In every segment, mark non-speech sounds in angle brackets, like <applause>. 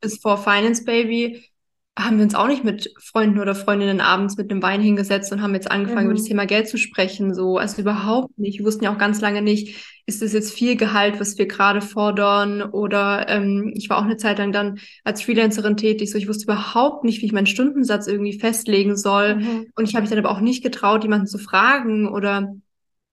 Bis vor Finance Baby haben wir uns auch nicht mit Freunden oder Freundinnen abends mit einem Wein hingesetzt und haben jetzt angefangen, mhm. über das Thema Geld zu sprechen. So, also überhaupt nicht. Wir wussten ja auch ganz lange nicht, ist das jetzt viel Gehalt, was wir gerade fordern? Oder ähm, ich war auch eine Zeit lang dann als Freelancerin tätig. So, ich wusste überhaupt nicht, wie ich meinen Stundensatz irgendwie festlegen soll. Mhm. Und ich habe mich dann aber auch nicht getraut, jemanden zu fragen oder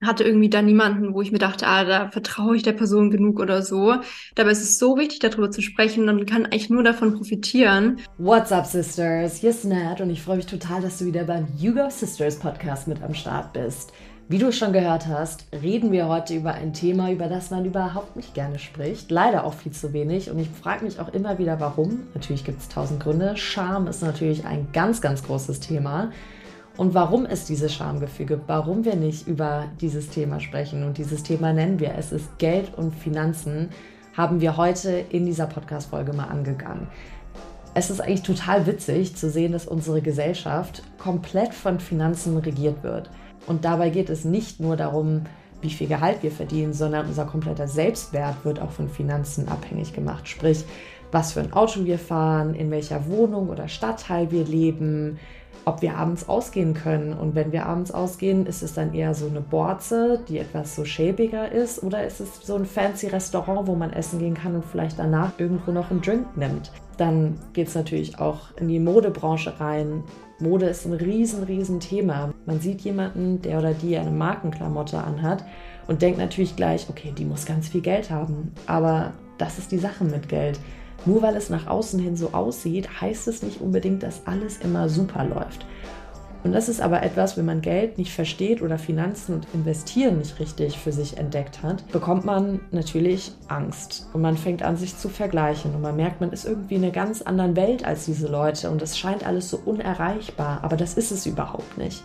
hatte irgendwie da niemanden, wo ich mir dachte, ah, da vertraue ich der Person genug oder so. Dabei ist es so wichtig, darüber zu sprechen und kann eigentlich nur davon profitieren. What's up, Sisters? Hier ist Nat und ich freue mich total, dass du wieder beim Hugo Sisters Podcast mit am Start bist. Wie du schon gehört hast, reden wir heute über ein Thema, über das man überhaupt nicht gerne spricht. Leider auch viel zu wenig. Und ich frage mich auch immer wieder, warum. Natürlich gibt es tausend Gründe. Scham ist natürlich ein ganz, ganz großes Thema. Und warum ist dieses Schamgefüge? Warum wir nicht über dieses Thema sprechen? Und dieses Thema nennen wir, es ist Geld und Finanzen, haben wir heute in dieser Podcast-Folge mal angegangen. Es ist eigentlich total witzig zu sehen, dass unsere Gesellschaft komplett von Finanzen regiert wird. Und dabei geht es nicht nur darum, wie viel Gehalt wir verdienen, sondern unser kompletter Selbstwert wird auch von Finanzen abhängig gemacht. Sprich, was für ein Auto wir fahren, in welcher Wohnung oder Stadtteil wir leben, ob wir abends ausgehen können. Und wenn wir abends ausgehen, ist es dann eher so eine Borze, die etwas so schäbiger ist, oder ist es so ein fancy Restaurant, wo man essen gehen kann und vielleicht danach irgendwo noch einen Drink nimmt. Dann geht es natürlich auch in die Modebranche rein. Mode ist ein riesen, riesen Thema. Man sieht jemanden, der oder die eine Markenklamotte anhat und denkt natürlich gleich, okay, die muss ganz viel Geld haben. Aber das ist die Sache mit Geld. Nur weil es nach außen hin so aussieht, heißt es nicht unbedingt, dass alles immer super läuft. Und das ist aber etwas, wenn man Geld nicht versteht oder Finanzen und Investieren nicht richtig für sich entdeckt hat, bekommt man natürlich Angst. Und man fängt an, sich zu vergleichen. Und man merkt, man ist irgendwie in einer ganz anderen Welt als diese Leute. Und es scheint alles so unerreichbar. Aber das ist es überhaupt nicht.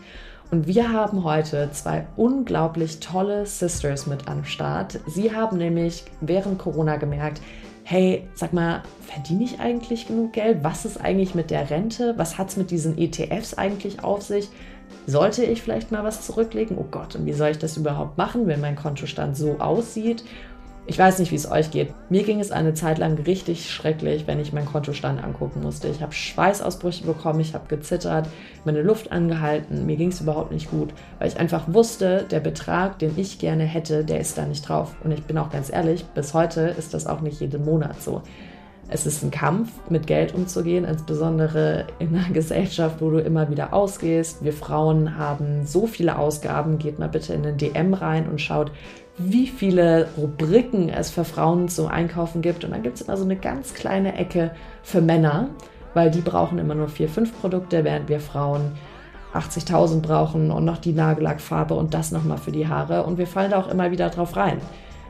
Und wir haben heute zwei unglaublich tolle Sisters mit am Start. Sie haben nämlich während Corona gemerkt, hey, sag mal, verdiene ich eigentlich genug Geld? Was ist eigentlich mit der Rente? Was hat es mit diesen ETFs eigentlich auf sich? Sollte ich vielleicht mal was zurücklegen? Oh Gott, und wie soll ich das überhaupt machen, wenn mein Kontostand so aussieht? Ich weiß nicht, wie es euch geht. Mir ging es eine Zeit lang richtig schrecklich, wenn ich meinen Kontostand angucken musste. Ich habe Schweißausbrüche bekommen, ich habe gezittert, meine Luft angehalten. Mir ging es überhaupt nicht gut, weil ich einfach wusste, der Betrag, den ich gerne hätte, der ist da nicht drauf. Und ich bin auch ganz ehrlich, bis heute ist das auch nicht jeden Monat so. Es ist ein Kampf, mit Geld umzugehen, insbesondere in einer <laughs> Gesellschaft, wo du immer wieder ausgehst. Wir Frauen haben so viele Ausgaben. Geht mal bitte in den DM rein und schaut, wie viele Rubriken es für Frauen zum Einkaufen gibt. Und dann gibt es immer so eine ganz kleine Ecke für Männer, weil die brauchen immer nur vier, fünf Produkte, während wir Frauen 80.000 brauchen und noch die Nagellackfarbe und das nochmal für die Haare. Und wir fallen da auch immer wieder drauf rein.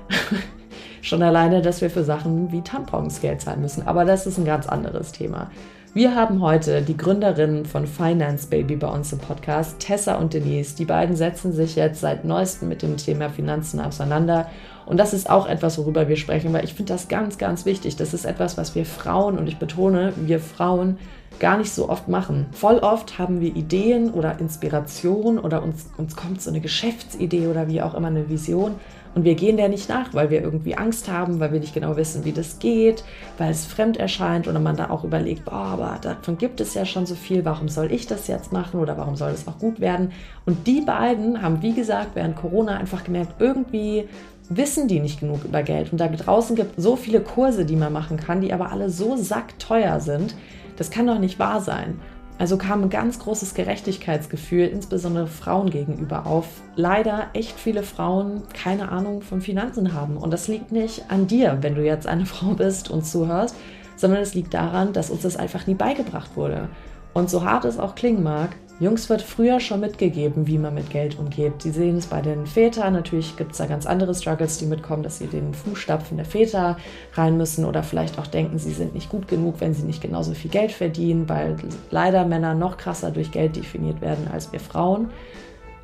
<laughs> Schon alleine, dass wir für Sachen wie Tampons Geld zahlen müssen. Aber das ist ein ganz anderes Thema. Wir haben heute die Gründerinnen von Finance Baby bei uns im Podcast, Tessa und Denise. Die beiden setzen sich jetzt seit neuestem mit dem Thema Finanzen auseinander. Und das ist auch etwas, worüber wir sprechen, weil ich finde das ganz, ganz wichtig. Das ist etwas, was wir Frauen, und ich betone, wir Frauen gar nicht so oft machen. Voll oft haben wir Ideen oder Inspiration oder uns, uns kommt so eine Geschäftsidee oder wie auch immer eine Vision und wir gehen der nicht nach, weil wir irgendwie Angst haben, weil wir nicht genau wissen, wie das geht, weil es fremd erscheint oder man da auch überlegt, boah, aber davon gibt es ja schon so viel, warum soll ich das jetzt machen oder warum soll es auch gut werden? Und die beiden haben, wie gesagt, während Corona einfach gemerkt, irgendwie wissen die nicht genug über Geld. Und da draußen gibt es so viele Kurse, die man machen kann, die aber alle so sackteuer sind. Das kann doch nicht wahr sein. Also kam ein ganz großes Gerechtigkeitsgefühl, insbesondere Frauen gegenüber auf. Leider echt viele Frauen keine Ahnung von Finanzen haben. Und das liegt nicht an dir, wenn du jetzt eine <laughs> Frau bist und zuhörst, sondern es liegt daran, dass uns das einfach nie beigebracht wurde. Und so hart es auch klingen mag, Jungs wird früher schon mitgegeben, wie man mit Geld umgeht. Sie sehen es bei den Vätern. Natürlich gibt es da ganz andere Struggles, die mitkommen, dass sie den Fußstapfen der Väter rein müssen oder vielleicht auch denken, sie sind nicht gut genug, wenn sie nicht genauso viel Geld verdienen, weil leider Männer noch krasser durch Geld definiert werden als wir Frauen.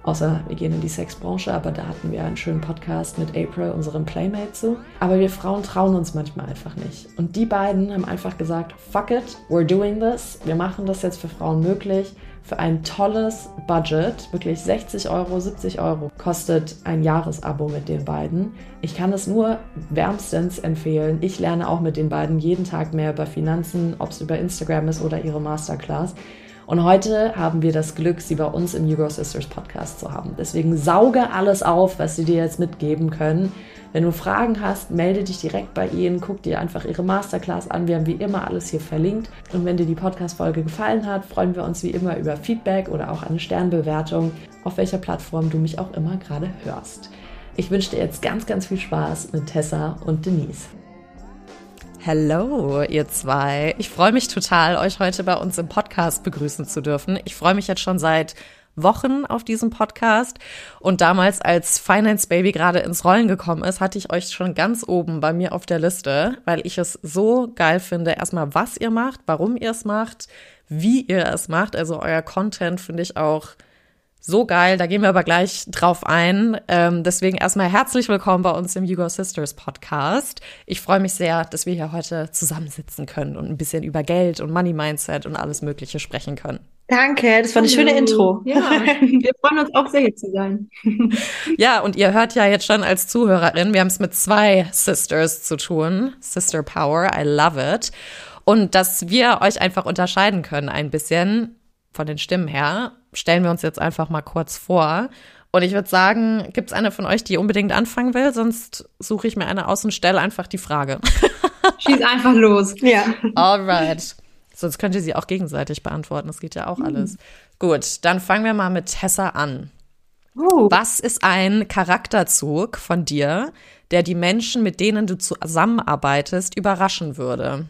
Außer wir gehen in die Sexbranche, aber da hatten wir einen schönen Podcast mit April, unserem Playmate, zu. Aber wir Frauen trauen uns manchmal einfach nicht. Und die beiden haben einfach gesagt, fuck it, we're doing this. Wir machen das jetzt für Frauen möglich für ein tolles Budget, wirklich 60 Euro, 70 Euro, kostet ein Jahresabo mit den beiden. Ich kann es nur wärmstens empfehlen. Ich lerne auch mit den beiden jeden Tag mehr über Finanzen, ob es über Instagram ist oder ihre Masterclass. Und heute haben wir das Glück, sie bei uns im Hugo Sisters Podcast zu haben. Deswegen sauge alles auf, was sie dir jetzt mitgeben können. Wenn du Fragen hast, melde dich direkt bei ihnen, guck dir einfach ihre Masterclass an. Wir haben wie immer alles hier verlinkt. Und wenn dir die Podcast-Folge gefallen hat, freuen wir uns wie immer über Feedback oder auch eine Sternbewertung, auf welcher Plattform du mich auch immer gerade hörst. Ich wünsche dir jetzt ganz, ganz viel Spaß mit Tessa und Denise. Hallo, ihr zwei. Ich freue mich total, euch heute bei uns im Podcast begrüßen zu dürfen. Ich freue mich jetzt schon seit Wochen auf diesem Podcast. Und damals, als Finance Baby gerade ins Rollen gekommen ist, hatte ich euch schon ganz oben bei mir auf der Liste, weil ich es so geil finde. Erstmal, was ihr macht, warum ihr es macht, wie ihr es macht. Also euer Content finde ich auch so geil, da gehen wir aber gleich drauf ein. Ähm, deswegen erstmal herzlich willkommen bei uns im Hugo Sisters Podcast. Ich freue mich sehr, dass wir hier heute zusammensitzen können und ein bisschen über Geld und Money Mindset und alles Mögliche sprechen können. Danke, das war eine Hallo. schöne Intro. Ja, <laughs> wir freuen uns auch sehr, hier zu sein. ja, und ihr hört ja jetzt schon als Zuhörerin, wir haben es mit zwei Sisters zu tun. Sister Power, I love it. Und dass wir euch einfach unterscheiden können ein bisschen von den Stimmen her, stellen wir uns jetzt einfach mal kurz vor. Und ich würde sagen, gibt es eine von euch, die unbedingt anfangen will? Sonst suche ich mir eine aus und stelle einfach die Frage. Schieß einfach los. Ja. Alright. Sonst könnt ihr sie auch gegenseitig beantworten. Das geht ja auch mhm. alles. Gut, dann fangen wir mal mit Tessa an. Uh. Was ist ein Charakterzug von dir, der die Menschen, mit denen du zusammenarbeitest, überraschen würde?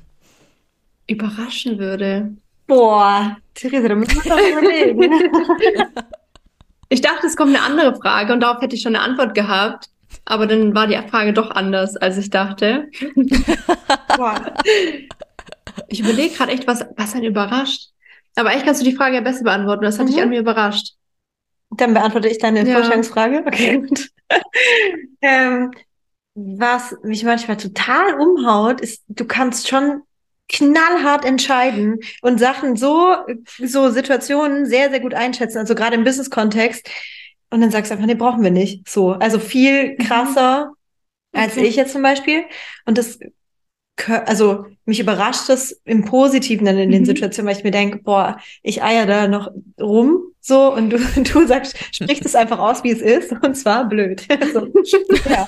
Überraschen würde? Boah, Theresa, da müssen wir doch überlegen. <laughs> ich dachte, es kommt eine andere Frage und darauf hätte ich schon eine Antwort gehabt. Aber dann war die Frage doch anders, als ich dachte. <laughs> Boah. Ich überlege gerade echt, was, was einen überrascht. Aber eigentlich kannst du die Frage ja besser beantworten. Das hat mhm. dich an mir überrascht. Dann beantworte ich deine ja. Vorstellungsfrage. Okay, <laughs> gut. ähm, was mich manchmal total umhaut, ist, du kannst schon knallhart entscheiden und Sachen so, so Situationen sehr, sehr gut einschätzen. Also gerade im Business-Kontext. Und dann sagst du einfach, nee, brauchen wir nicht. So. Also viel mhm. krasser mhm. als ich jetzt zum Beispiel. Und das, also mich überrascht das im Positiven dann in den mhm. Situationen, weil ich mir denke, boah, ich eier da noch rum, so, und du, <laughs> du sagst, sprich das einfach aus, wie es ist, <laughs> und zwar blöd. <laughs> so, ja.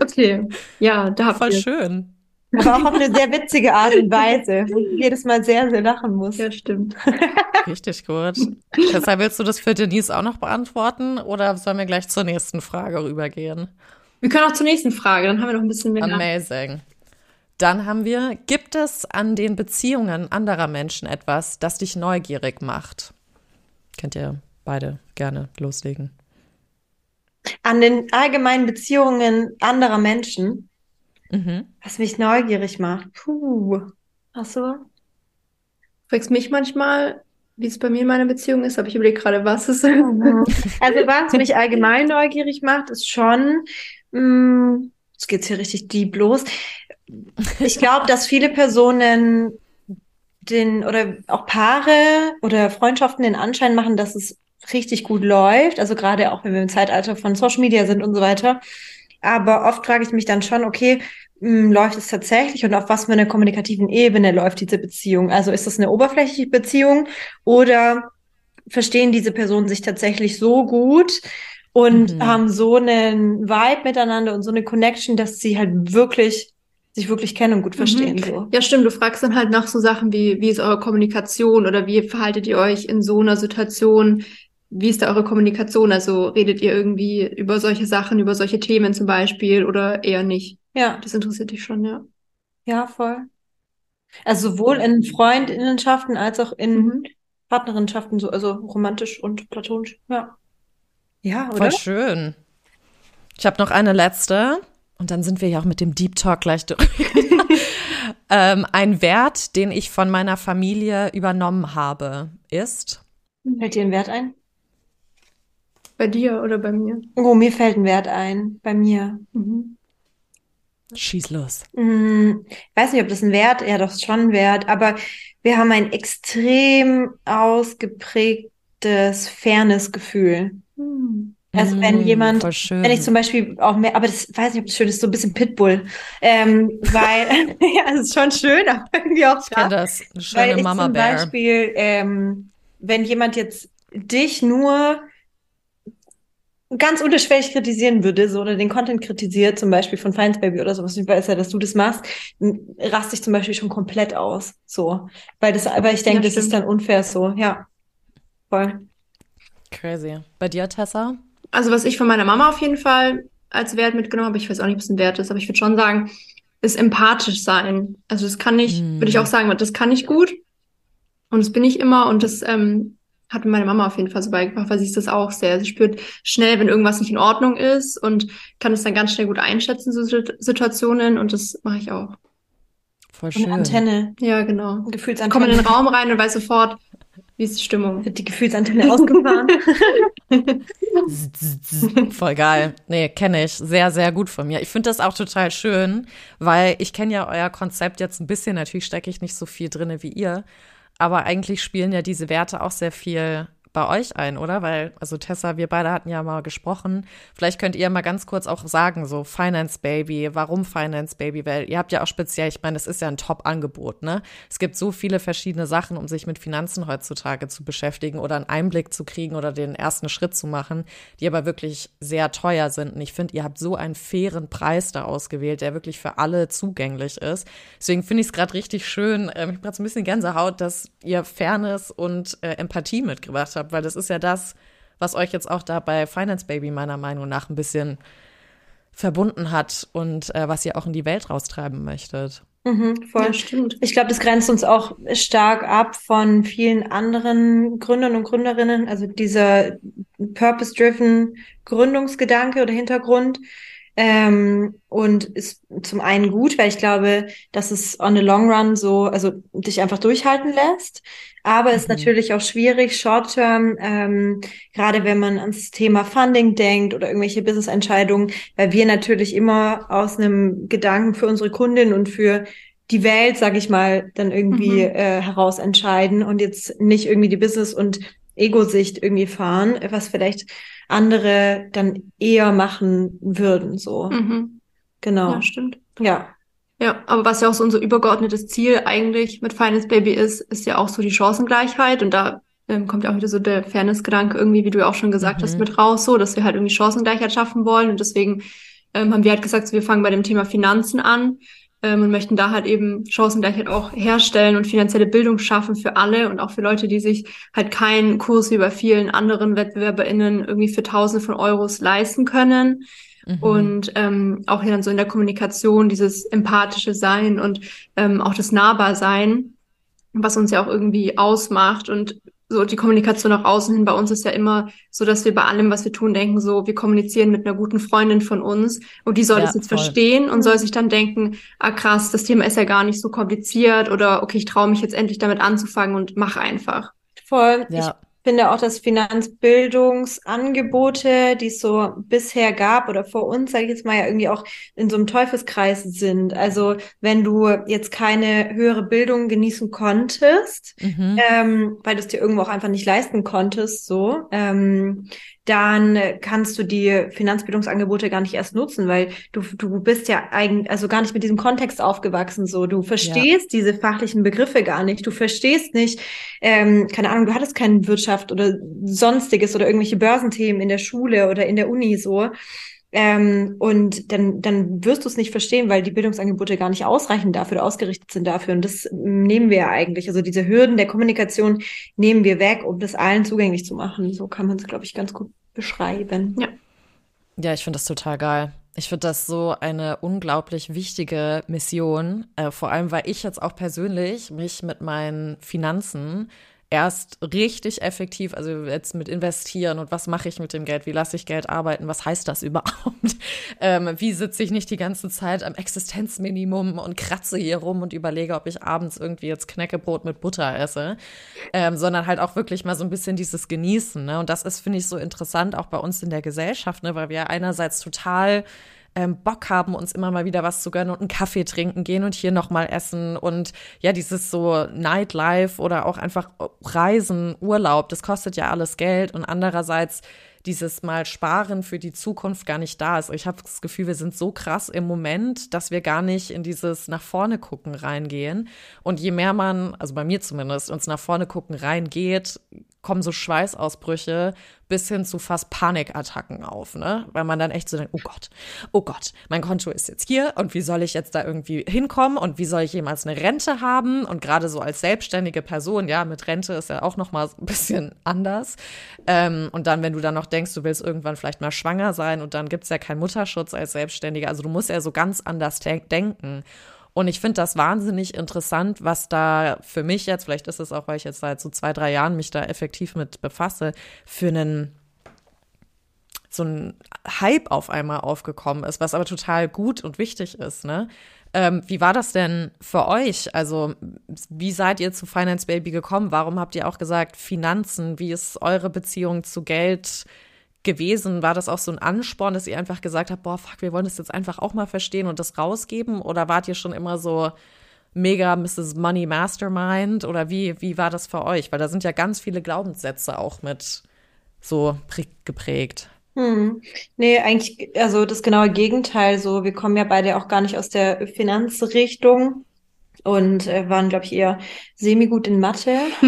Okay, ja, da Voll schön. Aber auch auf eine sehr witzige Art und Weise, wo ich jedes Mal sehr, sehr lachen muss. Ja, stimmt. Richtig gut. Deshalb willst du das für Denise auch noch beantworten oder sollen wir gleich zur nächsten Frage rübergehen? Wir können auch zur nächsten Frage, dann haben wir noch ein bisschen mehr. Amazing. Dann haben wir, gibt es an den Beziehungen anderer Menschen etwas, das dich neugierig macht? Könnt ihr beide gerne loslegen. An den allgemeinen Beziehungen anderer Menschen? Mhm. Was mich neugierig macht. Puh. Ach so. Fragst mich manchmal, wie es bei mir in meiner Beziehung ist, aber ich überlege gerade, was es ist. Mhm. Also was mich allgemein <laughs> neugierig macht, ist schon, mh, mm, jetzt geht's hier richtig deep los. Ich glaube, dass viele Personen den oder auch Paare oder Freundschaften den Anschein machen, dass es richtig gut läuft. Also gerade auch wenn wir im Zeitalter von Social Media sind und so weiter. Aber oft frage ich mich dann schon, okay, hm, läuft es tatsächlich und auf was für einer kommunikativen Ebene läuft diese Beziehung? Also ist das eine oberflächliche Beziehung oder verstehen diese Personen sich tatsächlich so gut und mhm. haben so einen Vibe miteinander und so eine Connection, dass sie halt wirklich sich wirklich kennen und gut verstehen. Mhm. So. Ja, stimmt. Du fragst dann halt nach so Sachen wie, wie ist eure Kommunikation oder wie verhaltet ihr euch in so einer Situation? Wie ist da eure Kommunikation? Also redet ihr irgendwie über solche Sachen, über solche Themen zum Beispiel oder eher nicht? Ja. Das interessiert dich schon, ja. Ja, voll. Also sowohl in Freundinnenschaften als auch in mhm. Partnerinnenschaften, so, also romantisch und platonisch. Ja. Ja, oder? Voll schön. Ich habe noch eine letzte und dann sind wir ja auch mit dem Deep Talk gleich durch. <laughs> ähm, ein Wert, den ich von meiner Familie übernommen habe, ist. Fällt dir ein Wert ein? Bei dir oder bei mir? Oh, mir fällt ein Wert ein. Bei mir. Mhm. Schieß los. Mhm. Ich weiß nicht, ob das ein Wert, ja, doch schon ein Wert, aber wir haben ein extrem ausgeprägtes Fairness-Gefühl. Mhm. Also wenn Mm, jemand, wenn ich zum Beispiel auch mehr, aber das weiß nicht, ob das schön ist, so ein bisschen Pitbull, ähm, weil <laughs> <laughs> ja, es ist schon schön, aber irgendwie auch Ich kenne krass. das. Eine Weil schöne ich Mama zum Bear. Beispiel, ähm, wenn jemand jetzt dich nur ganz unterschwellig kritisieren würde, so oder den Content kritisiert, zum Beispiel von Finds Baby oder sowas, ich weiß ja, dass du das machst, raste ich zum Beispiel schon komplett aus. So. Weil das, weil ich denke, das ist dann unfair so. Ja. Voll. Crazy. Bei dir, Tessa? Also was ich von meiner Mama auf jeden Fall als Wert mitgenommen habe, ich weiß auch nicht, ob es ein Wert ist, aber ich würde schon sagen, ist empathisch sein. Also das kann ich, Mm. würde ich auch sagen, das kann ich gut. Und das bin ich immer und das ähm, hat mir meine Mama auf jeden Fall so beigebracht, weil sie ist das auch sehr. Sie spürt schnell, wenn irgendwas nicht in Ordnung ist und kann es dann ganz schnell gut einschätzen, so Sit- Situationen und das mache ich auch. Voll schön. Antenne. Ja, genau. Eine Ich Gefühlsantenne. komme in den Raum rein und weiß sofort, wie ist die Stimmung. Wird die Gefühlsantenne ausgefahren. <laughs> Voll geil. Nee, kenne ich. Sehr, sehr gut von mir. Ich finde das auch total schön, weil ich kenne ja euer Konzept jetzt ein bisschen. Natürlich stecke ich nicht so viel drinne wie ihr. Aber eigentlich spielen ja diese Werte auch sehr viel bei euch ein, oder? Weil, also Tessa, wir beide hatten ja mal gesprochen. Vielleicht könnt ihr mal ganz kurz auch sagen, so Finance Baby, warum Finance Baby? Weil ihr habt ja auch speziell, ich meine, es ist ja ein Top-Angebot, ne? Es gibt so viele verschiedene Sachen, um sich mit Finanzen heutzutage zu beschäftigen oder einen Einblick zu kriegen oder den ersten Schritt zu machen, die aber wirklich sehr teuer sind. Und ich finde, ihr habt so einen fairen Preis da ausgewählt, der wirklich für alle zugänglich ist. Deswegen finde ich es gerade richtig schön. Ähm, ich habe gerade so ein bisschen Gänsehaut, dass ihr Fairness und äh, Empathie mitgebracht habt, weil das ist ja das, was euch jetzt auch da bei Finance Baby meiner Meinung nach ein bisschen verbunden hat und äh, was ihr auch in die Welt raustreiben möchtet. Mhm, voll. Ja, stimmt. Ich glaube, das grenzt uns auch stark ab von vielen anderen Gründern und Gründerinnen. Also dieser purpose-driven Gründungsgedanke oder Hintergrund. Ähm, und ist zum einen gut, weil ich glaube, dass es on the long run so, also dich einfach durchhalten lässt. Aber ist Mhm. natürlich auch schwierig, short term, ähm, gerade wenn man ans Thema Funding denkt oder irgendwelche Business-Entscheidungen, weil wir natürlich immer aus einem Gedanken für unsere Kundin und für die Welt, sag ich mal, dann irgendwie Mhm. äh, heraus entscheiden und jetzt nicht irgendwie die Business- und Ego-Sicht irgendwie fahren, was vielleicht andere dann eher machen würden, so. Mhm. Genau. Ja, stimmt. Ja. Ja, aber was ja auch so unser übergeordnetes Ziel eigentlich mit Finance Baby ist, ist ja auch so die Chancengleichheit. Und da ähm, kommt ja auch wieder so der Fairness-Gedanke irgendwie, wie du ja auch schon gesagt hast, Mhm. mit raus, so, dass wir halt irgendwie Chancengleichheit schaffen wollen. Und deswegen ähm, haben wir halt gesagt, so, wir fangen bei dem Thema Finanzen an ähm, und möchten da halt eben Chancengleichheit auch herstellen und finanzielle Bildung schaffen für alle und auch für Leute, die sich halt keinen Kurs wie bei vielen anderen WettbewerberInnen irgendwie für Tausende von Euros leisten können. Mhm. Und ähm, auch hier dann so in der Kommunikation dieses empathische Sein und ähm, auch das Nahbarsein, was uns ja auch irgendwie ausmacht. Und so die Kommunikation nach außen hin bei uns ist ja immer so, dass wir bei allem, was wir tun, denken, so, wir kommunizieren mit einer guten Freundin von uns und die soll Ja, das jetzt voll. verstehen und soll sich dann denken, ah krass, das Thema ist ja gar nicht so kompliziert oder okay, ich traue mich jetzt endlich damit anzufangen und mach einfach. Voll. Ich ja. Finde auch, dass Finanzbildungsangebote, die es so bisher gab oder vor uns, sage ich jetzt mal, ja irgendwie auch in so einem Teufelskreis sind. Also wenn du jetzt keine höhere Bildung genießen konntest, Mhm. ähm, weil du es dir irgendwo auch einfach nicht leisten konntest, so, ähm, dann kannst du die Finanzbildungsangebote gar nicht erst nutzen, weil du, du bist ja eigentlich, also gar nicht mit diesem Kontext aufgewachsen, so. Du verstehst diese fachlichen Begriffe gar nicht. Du verstehst nicht, ähm, keine Ahnung, du hattest keine Wirtschaft oder sonstiges oder irgendwelche Börsenthemen in der Schule oder in der Uni, so. Ähm, und dann, dann wirst du es nicht verstehen, weil die Bildungsangebote gar nicht ausreichend dafür ausgerichtet sind dafür. Und das nehmen wir ja eigentlich. Also diese Hürden der Kommunikation nehmen wir weg, um das allen zugänglich zu machen. So kann man es, glaube ich, ganz gut beschreiben. Ja. Ja, ich finde das total geil. Ich finde das so eine unglaublich wichtige Mission, äh, vor allem weil ich jetzt auch persönlich mich mit meinen Finanzen erst richtig effektiv, also jetzt mit investieren und was mache ich mit dem Geld, wie lasse ich Geld arbeiten, was heißt das <laughs> überhaupt, ähm, wie sitze ich nicht die ganze Zeit am Existenzminimum und kratze hier rum und überlege, ob ich abends irgendwie jetzt Knäckebrot mit Butter esse, ähm, sondern halt auch wirklich mal so ein bisschen dieses Genießen. Ne? Und das ist, finde ich, so interessant auch bei uns in der Gesellschaft, ne? weil wir einerseits total ähm, Bock haben, uns immer mal wieder was zu gönnen und einen Kaffee trinken gehen und hier nochmal essen und ja, dieses so Nightlife oder auch einfach Reisen, Urlaub, das kostet ja alles Geld und andererseits dieses Mal Sparen für die Zukunft gar nicht da ist. Ich habe das Gefühl, wir sind so krass im Moment, dass wir gar nicht in dieses nach vorne gucken reingehen. Und je mehr man, also bei mir zumindest, uns nach vorne gucken reingeht, kommen so Schweißausbrüche bis hin zu fast Panikattacken auf, ne? Weil man dann echt so denkt, oh Gott, oh Gott, mein Konto ist jetzt hier und wie soll ich jetzt da irgendwie hinkommen und wie soll ich jemals eine Rente haben? Und gerade so als selbstständige Person, ja, mit Rente ist ja auch noch mal ein bisschen anders. Ähm, und dann, wenn du dann noch denkst, du willst irgendwann vielleicht mal schwanger sein und dann gibt's ja keinen Mutterschutz als Selbstständiger, also du musst ja so ganz anders denken. Und ich finde das wahnsinnig interessant, was da für mich jetzt, vielleicht ist es auch, weil ich jetzt seit so zwei, drei Jahren mich da effektiv mit befasse, für einen so ein Hype auf einmal aufgekommen ist, was aber total gut und wichtig ist, ne? Ähm, wie war das denn für euch? Also, wie seid ihr zu Finance Baby gekommen? Warum habt ihr auch gesagt, Finanzen? Wie ist eure Beziehung zu Geld? Gewesen? War das auch so ein Ansporn, dass ihr einfach gesagt habt, boah, fuck, wir wollen das jetzt einfach auch mal verstehen und das rausgeben? Oder wart ihr schon immer so mega Mrs. Money Mastermind? Oder wie, wie war das für euch? Weil da sind ja ganz viele Glaubenssätze auch mit so geprägt. Hm. Nee, eigentlich, also das genaue Gegenteil. So, wir kommen ja beide auch gar nicht aus der Finanzrichtung und äh, waren, glaube ich, eher semi-gut in Mathe. <laughs>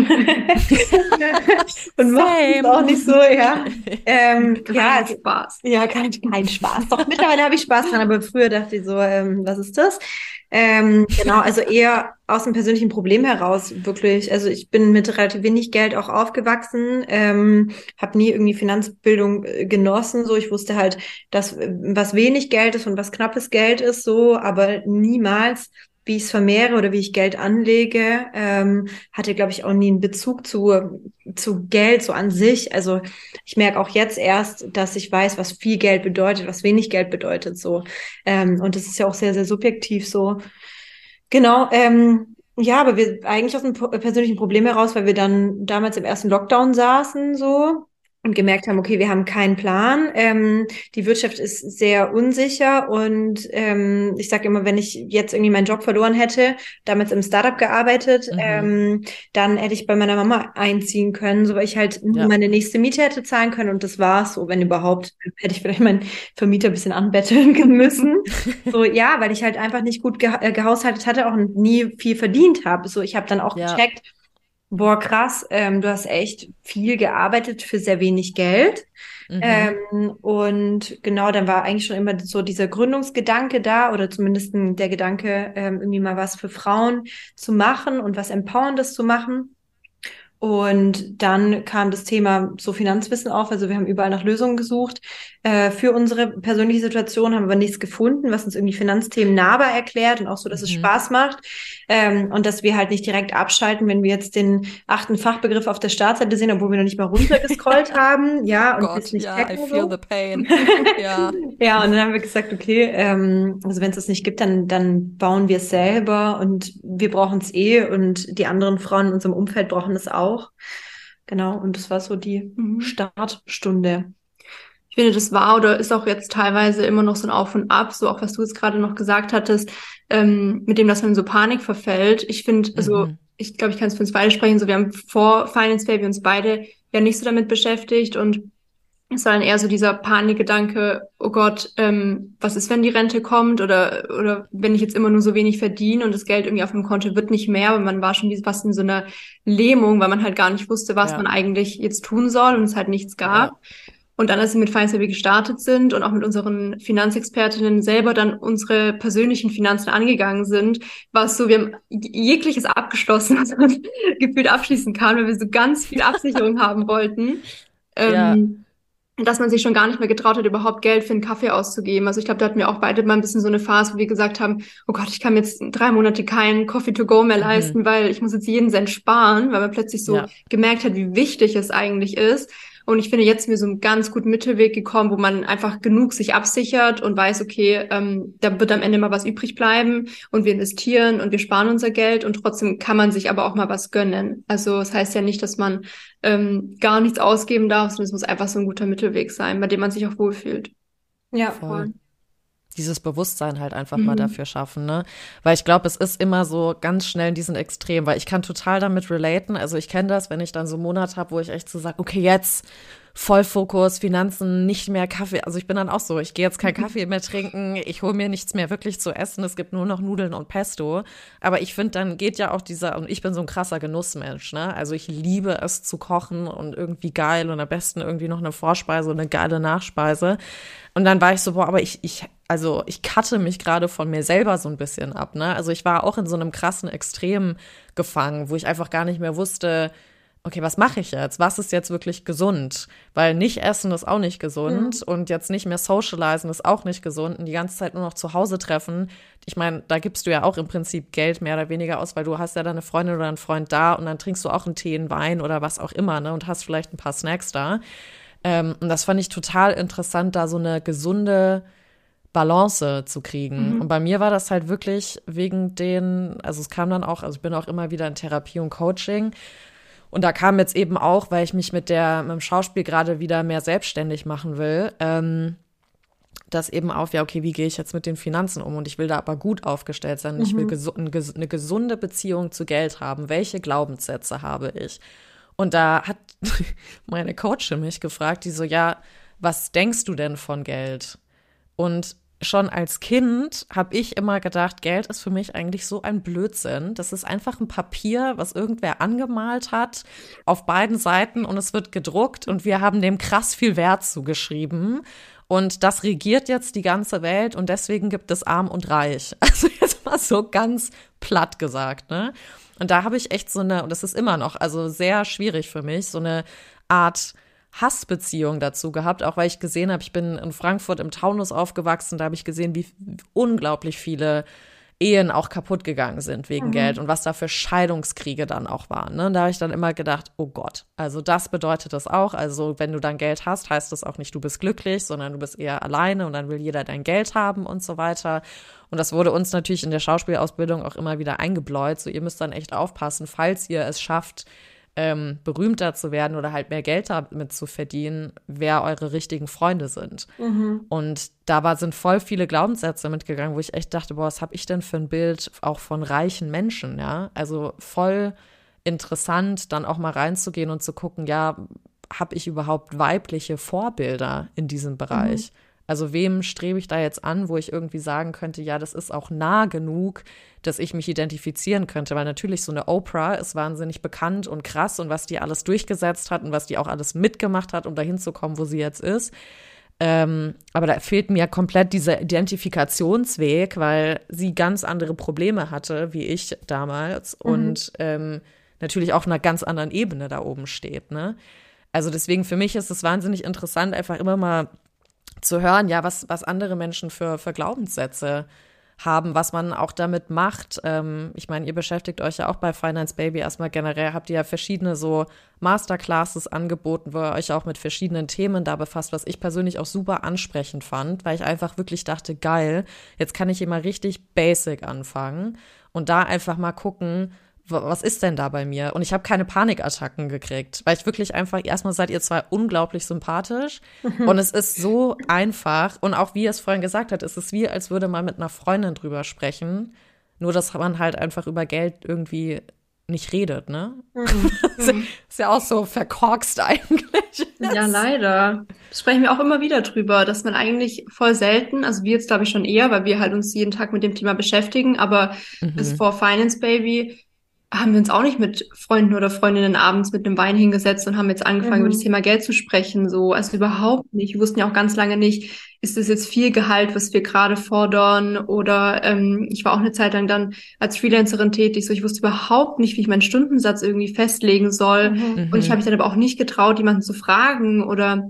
und machen auch nicht so, ja. <laughs> Ähm, kein ja, also, Spaß. Ja, kein, kein Spaß. Doch, mittlerweile habe ich Spaß dran, aber früher dachte ich so, ähm, was ist das? Ähm, genau, also eher aus einem persönlichen Problem heraus, wirklich. Also ich bin mit relativ wenig Geld auch aufgewachsen, ähm, habe nie irgendwie Finanzbildung äh, genossen. So, ich wusste halt, dass was wenig Geld ist und was knappes Geld ist, so, aber niemals wie ich es vermehre oder wie ich Geld anlege, ähm, hatte, glaube ich, auch nie einen Bezug zu, zu Geld so an sich. Also ich merke auch jetzt erst, dass ich weiß, was viel Geld bedeutet, was wenig Geld bedeutet. So ähm, und das ist ja auch sehr, sehr subjektiv so. Genau. Ähm, ja, aber wir eigentlich aus einem persönlichen Problem heraus, weil wir dann damals im ersten Lockdown saßen so und gemerkt haben, okay, wir haben keinen Plan. Ähm, die Wirtschaft ist sehr unsicher und ähm, ich sage immer, wenn ich jetzt irgendwie meinen Job verloren hätte, damals im Startup gearbeitet, mhm. ähm, dann hätte ich bei meiner Mama einziehen können, so weil ich halt ja. meine nächste Miete hätte zahlen können und das war's so, wenn überhaupt, hätte ich vielleicht meinen Vermieter ein bisschen anbetteln <laughs> müssen. so ja, weil ich halt einfach nicht gut ge äh, gehaushaltet hatte, auch nie viel verdient habe. So ich habe dann auch ja. gecheckt, boah, krass, ähm, du hast echt viel gearbeitet für sehr wenig Geld. Mhm. Ähm, und genau, dann war eigentlich schon immer so dieser Gründungsgedanke da oder zumindest der Gedanke, ähm, irgendwie mal was für Frauen zu machen und was Empowerndes zu machen. Und dann kam das Thema so Finanzwissen auf. Also wir haben überall nach Lösungen gesucht äh, für unsere persönliche Situation, haben aber nichts gefunden, was uns irgendwie Finanzthemen nahbar erklärt und auch so, dass mhm. es Spaß macht. Ähm, und dass wir halt nicht direkt abschalten, wenn wir jetzt den achten Fachbegriff auf der Startseite sehen, obwohl wir noch nicht mal runtergescrollt <laughs> haben. Ja, und Gott, nicht ja, I feel the pain. <laughs> ja. ja, und dann haben wir gesagt, okay, ähm, also wenn es das nicht gibt, dann, dann bauen wir es selber und wir brauchen es eh und die anderen Frauen in unserem Umfeld brauchen es auch. Genau, und das war so die mhm. Startstunde. Ich finde, das war oder ist auch jetzt teilweise immer noch so ein Auf und Ab, so auch was du jetzt gerade noch gesagt hattest, ähm, mit dem, dass man so Panik verfällt. Ich finde, also mhm. ich glaube, ich kann es für uns beide sprechen, so wir haben vor Finance Baby uns beide ja nicht so damit beschäftigt und es war dann eher so dieser Panikgedanke, oh Gott, ähm, was ist, wenn die Rente kommt oder, oder wenn ich jetzt immer nur so wenig verdiene und das Geld irgendwie auf dem Konto wird nicht mehr, aber man war schon fast in so einer Lähmung, weil man halt gar nicht wusste, was ja. man eigentlich jetzt tun soll und es halt nichts gab. Ja. Und dann, als wir mit Finance gestartet sind und auch mit unseren Finanzexpertinnen selber dann unsere persönlichen Finanzen angegangen sind, war es so, wir haben jegliches abgeschlossen, <laughs> was man gefühlt abschließen kann, weil wir so ganz viel Absicherung haben wollten. Ja. Dass man sich schon gar nicht mehr getraut hat, überhaupt Geld für einen Kaffee auszugeben. Also ich glaube, da hatten wir auch beide mal ein bisschen so eine Phase, wo wir gesagt haben, oh Gott, ich kann mir jetzt drei Monate keinen Coffee to go mehr mhm. leisten, weil ich muss jetzt jeden Cent sparen, weil man plötzlich so ja. gemerkt hat, wie wichtig es eigentlich ist. Und ich finde, jetzt sind wir so einen ganz guten Mittelweg gekommen, wo man einfach genug sich absichert und weiß, okay, ähm, da wird am Ende mal was übrig bleiben und wir investieren und wir sparen unser Geld und trotzdem kann man sich aber auch mal was gönnen. Also es das heißt ja nicht, dass man ähm, gar nichts ausgeben darf, sondern es muss einfach so ein guter Mittelweg sein, bei dem man sich auch wohlfühlt. Ja, voll dieses Bewusstsein halt einfach mhm. mal dafür schaffen, ne? Weil ich glaube, es ist immer so ganz schnell in diesen Extrem, weil ich kann total damit relaten. Also ich kenne das, wenn ich dann so einen Monat habe, wo ich echt so sage, okay, jetzt Vollfokus, Finanzen, nicht mehr Kaffee. Also ich bin dann auch so, ich gehe jetzt keinen Kaffee mehr trinken, ich hole mir nichts mehr wirklich zu essen, es gibt nur noch Nudeln und Pesto. Aber ich finde, dann geht ja auch dieser, und ich bin so ein krasser Genussmensch, ne? Also ich liebe es zu kochen und irgendwie geil und am besten irgendwie noch eine Vorspeise und eine geile Nachspeise. Und dann war ich so, boah, aber ich, ich, also ich cutte mich gerade von mir selber so ein bisschen ab, ne? Also ich war auch in so einem krassen Extrem gefangen, wo ich einfach gar nicht mehr wusste, okay, was mache ich jetzt? Was ist jetzt wirklich gesund? Weil nicht essen ist auch nicht gesund mhm. und jetzt nicht mehr socialisen ist auch nicht gesund und die ganze Zeit nur noch zu Hause treffen. Ich meine, da gibst du ja auch im Prinzip Geld mehr oder weniger aus, weil du hast ja deine Freundin oder einen Freund da und dann trinkst du auch einen Tee, einen Wein oder was auch immer, ne? Und hast vielleicht ein paar Snacks da. Ähm, und das fand ich total interessant, da so eine gesunde Balance zu kriegen. Mhm. Und bei mir war das halt wirklich wegen den, also es kam dann auch, also ich bin auch immer wieder in Therapie und Coaching und da kam jetzt eben auch, weil ich mich mit der mit dem Schauspiel gerade wieder mehr selbstständig machen will, ähm, das eben auf, ja, okay, wie gehe ich jetzt mit den Finanzen um? Und ich will da aber gut aufgestellt sein. Mhm. Ich will mhm. gesu eine gesunde Beziehung zu Geld haben. Welche Glaubenssätze habe ich? Und da hat <laughs> meine Coachin mich gefragt, die so, ja, was denkst du denn von Geld? Und schon als Kind habe ich immer gedacht, Geld ist für mich eigentlich so ein Blödsinn. Das ist einfach ein Papier, was irgendwer angemalt hat auf beiden Seiten und es wird gedruckt und wir haben dem krass viel Wert zugeschrieben. Und das regiert jetzt die ganze Welt und deswegen gibt es arm und reich. <laughs> Also jetzt mal so ganz platt gesagt, ne? Und da habe ich echt so eine, und das ist immer noch, also sehr schwierig für mich, so eine Art Hassbeziehung dazu gehabt, auch weil ich gesehen habe, ich bin in Frankfurt im Taunus aufgewachsen, da habe ich gesehen, wie unglaublich viele Ehen auch kaputt gegangen sind wegen mhm. Geld und was da für Scheidungskriege dann auch waren. Ne? Da habe ich dann immer gedacht, oh Gott, also das bedeutet das auch. Also wenn du dann Geld hast, heißt das auch nicht, du bist glücklich, sondern du bist eher alleine und dann will jeder dein Geld haben und so weiter. Und das wurde uns natürlich in der Schauspielausbildung auch immer wieder eingebläut. So, ihr müsst dann echt aufpassen, falls ihr es schafft, ähm, berühmter zu werden oder halt mehr Geld damit zu verdienen, wer eure richtigen Freunde sind. Mhm. Und da war, sind voll viele Glaubenssätze mitgegangen, wo ich echt dachte, boah, was habe ich denn für ein Bild auch von reichen Menschen, ja? Also voll interessant, dann auch mal reinzugehen und zu gucken, ja, habe ich überhaupt weibliche Vorbilder in diesem Bereich? Mhm. Also wem strebe ich da jetzt an, wo ich irgendwie sagen könnte, ja, das ist auch nah genug, dass ich mich identifizieren könnte, weil natürlich so eine Oprah ist wahnsinnig bekannt und krass und was die alles durchgesetzt hat und was die auch alles mitgemacht hat, um dahin zu kommen, wo sie jetzt ist. Ähm, aber da fehlt mir komplett dieser Identifikationsweg, weil sie ganz andere Probleme hatte, wie ich damals mhm. und ähm, natürlich auch auf einer ganz anderen Ebene da oben steht. Ne? Also deswegen für mich ist es wahnsinnig interessant, einfach immer mal zu hören, ja, was, was andere Menschen für, für Glaubenssätze haben, was man auch damit macht. Ähm, ich meine, ihr beschäftigt euch ja auch bei Finance Baby erstmal generell, habt ihr ja verschiedene so Masterclasses angeboten, wo ihr euch auch mit verschiedenen Themen da befasst, was ich persönlich auch super ansprechend fand, weil ich einfach wirklich dachte, geil, jetzt kann ich immer richtig basic anfangen und da einfach mal gucken, was ist denn da bei mir? Und ich habe keine Panikattacken gekriegt, weil ich wirklich einfach, erstmal seid ihr zwei unglaublich sympathisch mhm. und es ist so einfach und auch wie es vorhin gesagt hat, es ist wie, als würde man mit einer Freundin drüber sprechen, nur dass man halt einfach über Geld irgendwie nicht redet, ne? Mhm. <laughs> ist ja auch so verkorkst eigentlich. Ja, leider. Das sprechen wir auch immer wieder drüber, dass man eigentlich voll selten, also wir jetzt glaube ich schon eher, weil wir halt uns jeden Tag mit dem Thema beschäftigen, aber mhm. bis vor Finance Baby haben wir uns auch nicht mit Freunden oder Freundinnen abends mit einem Wein hingesetzt und haben jetzt angefangen, mhm. über das Thema Geld zu sprechen. So, also überhaupt nicht. Wir wussten ja auch ganz lange nicht, ist das jetzt viel Gehalt, was wir gerade fordern? Oder ähm, ich war auch eine Zeit lang dann als Freelancerin tätig. So, ich wusste überhaupt nicht, wie ich meinen Stundensatz irgendwie festlegen soll. Mhm. Und ich habe mich dann aber auch nicht getraut, jemanden zu fragen oder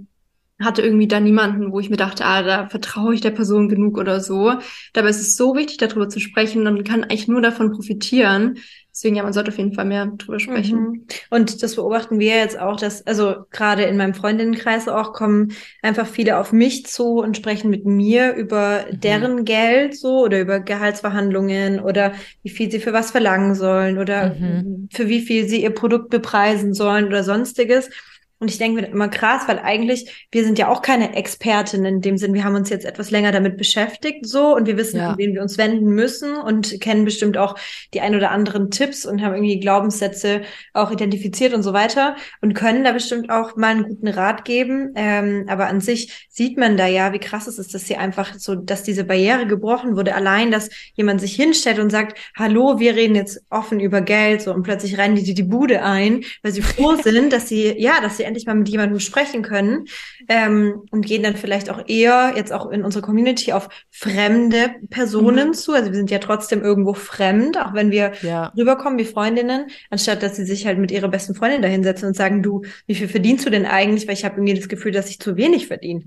hatte irgendwie da niemanden, wo ich mir dachte, ah, da vertraue ich der Person genug oder so. Dabei ist es so wichtig, darüber zu sprechen und man kann eigentlich nur davon profitieren. Deswegen ja, man sollte auf jeden Fall mehr drüber sprechen. Mhm. Und das beobachten wir jetzt auch, dass, also gerade in meinem Freundinnenkreis auch kommen einfach viele auf mich zu und sprechen mit mir über mhm. deren Geld so oder über Gehaltsverhandlungen oder wie viel sie für was verlangen sollen oder mhm. für wie viel sie ihr Produkt bepreisen sollen oder sonstiges. Und ich denke mir immer krass, weil eigentlich, wir sind ja auch keine Expertinnen in dem Sinn. Wir haben uns jetzt etwas länger damit beschäftigt, so, und wir wissen, ja. an wen wir uns wenden müssen und kennen bestimmt auch die ein oder anderen Tipps und haben irgendwie Glaubenssätze auch identifiziert und so weiter und können da bestimmt auch mal einen guten Rat geben. Ähm, aber an sich sieht man da ja, wie krass es ist, dass sie einfach so, dass diese Barriere gebrochen wurde. Allein, dass jemand sich hinstellt und sagt, hallo, wir reden jetzt offen über Geld, so, und plötzlich rennen die die Bude ein, weil sie froh <laughs> sind, dass sie, ja, dass sie endlich mal mit jemandem sprechen können ähm, und gehen dann vielleicht auch eher jetzt auch in unserer Community auf fremde Personen mhm. zu. Also wir sind ja trotzdem irgendwo fremd, auch wenn wir ja. rüberkommen wie Freundinnen, anstatt dass sie sich halt mit ihrer besten Freundin dahinsetzen und sagen, du, wie viel verdienst du denn eigentlich? Weil ich habe irgendwie das Gefühl, dass ich zu wenig verdiene.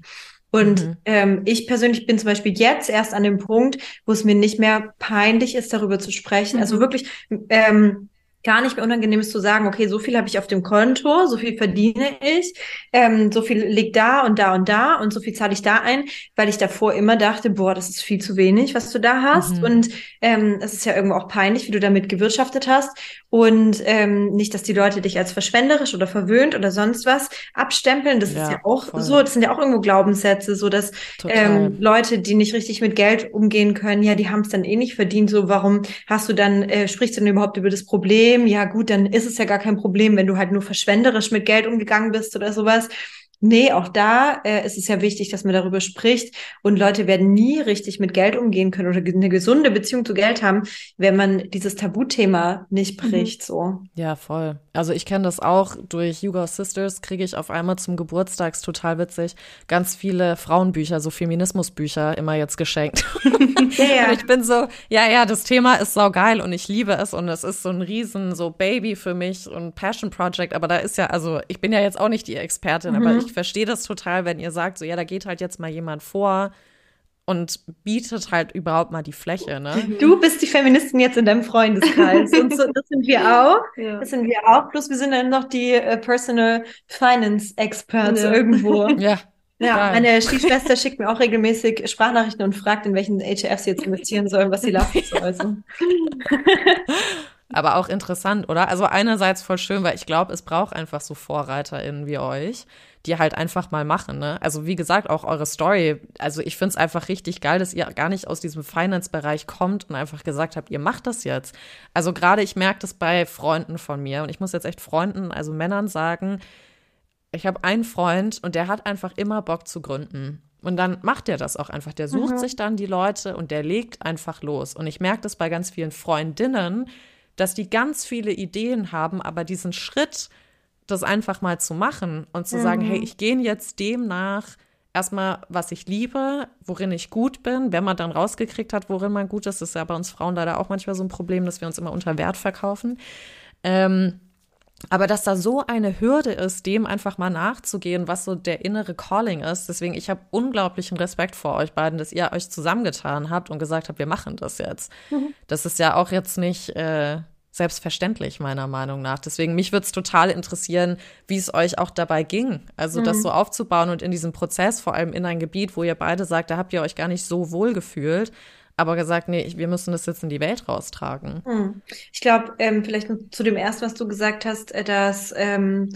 Und mhm. ähm, ich persönlich bin zum Beispiel jetzt erst an dem Punkt, wo es mir nicht mehr peinlich ist, darüber zu sprechen. Also mhm. Also wirklich ähm, gar nicht mehr unangenehm ist zu sagen, okay, so viel habe ich auf dem Konto, so viel verdiene ich, ähm, so viel liegt da und da und da und so viel zahle ich da ein, weil ich davor immer dachte, boah, das ist viel zu wenig, was du da hast. Mhm. Und ähm, es ist ja irgendwo auch peinlich, wie du damit gewirtschaftet hast. Und ähm, nicht, dass die Leute dich als verschwenderisch oder verwöhnt oder sonst was abstempeln. Das ja, ist ja auch voll. so, das sind ja auch irgendwo Glaubenssätze, so dass ähm, Leute, die nicht richtig mit Geld umgehen können, ja, die haben es dann eh nicht verdient. So, warum hast du dann, äh, sprichst du denn überhaupt über das Problem? Ja, gut, dann ist es ja gar kein Problem, wenn du halt nur verschwenderisch mit Geld umgegangen bist oder sowas. Nee, auch da äh, ist es ja wichtig, dass man darüber spricht. Und Leute werden nie richtig mit Geld umgehen können oder eine gesunde Beziehung zu Geld haben, wenn man dieses Tabuthema nicht mhm. bricht. Mhm. So. Ja, voll. Also ich kenne das auch durch Yuga Sisters, kriege ich auf einmal zum Geburtstag, total witzig, ganz viele Frauenbücher, so Feminismusbücher immer jetzt geschenkt. <laughs> <laughs> ja, ja. Und ich bin so, ja, ja, das Thema ist sau geil und ich liebe es und es ist so ein riesen so Baby für mich und Passion Project. Aber da ist ja, also ich bin ja jetzt auch nicht die Expertin, mhm. aber ich verstehe das total, wenn ihr sagt, so ja, da geht halt jetzt mal jemand vor und bietet halt überhaupt mal die Fläche. Ne? Du bist die Feministin jetzt in deinem Freundeskreis und so, das sind wir auch. Ja. Das sind wir auch. Plus wir sind dann noch die uh, Personal Finance Experts ja. irgendwo. <laughs> Ja. Ja, meine Stiefschwester schickt mir auch regelmäßig Sprachnachrichten und fragt, in welchen HFs sie jetzt investieren sollen, was sie lassen <laughs> sollen. <laughs> Aber auch interessant, oder? Also einerseits voll schön, weil ich glaube, es braucht einfach so VorreiterInnen wie euch, die halt einfach mal machen. Ne? Also wie gesagt, auch eure Story. Also ich finde es einfach richtig geil, dass ihr gar nicht aus diesem Finance-Bereich kommt und einfach gesagt habt, ihr macht das jetzt. Also gerade ich merke das bei Freunden von mir und ich muss jetzt echt Freunden, also Männern sagen, ich habe einen Freund und der hat einfach immer Bock zu gründen. Und dann macht er das auch einfach. Der sucht mhm. sich dann die Leute und der legt einfach los. Und ich merke das bei ganz vielen Freundinnen, dass die ganz viele Ideen haben, aber diesen Schritt, das einfach mal zu machen und zu mhm. sagen, hey, ich gehe jetzt dem nach, erstmal, was ich liebe, worin ich gut bin. Wenn man dann rausgekriegt hat, worin man gut ist, ist ja bei uns Frauen leider auch manchmal so ein Problem, dass wir uns immer unter Wert verkaufen. Ähm, aber dass da so eine Hürde ist, dem einfach mal nachzugehen, was so der innere Calling ist. Deswegen, ich habe unglaublichen Respekt vor euch beiden, dass ihr euch zusammengetan habt und gesagt habt, wir machen das jetzt. Mhm. Das ist ja auch jetzt nicht äh, selbstverständlich, meiner Meinung nach. Deswegen, mich würde es total interessieren, wie es euch auch dabei ging. Also, mhm. das so aufzubauen und in diesem Prozess, vor allem in ein Gebiet, wo ihr beide sagt, da habt ihr euch gar nicht so wohl gefühlt, aber gesagt, nee, wir müssen das jetzt in die Welt raustragen. Mhm. Ich glaube, ähm, vielleicht zu dem ersten, was du gesagt hast, äh, dass ähm,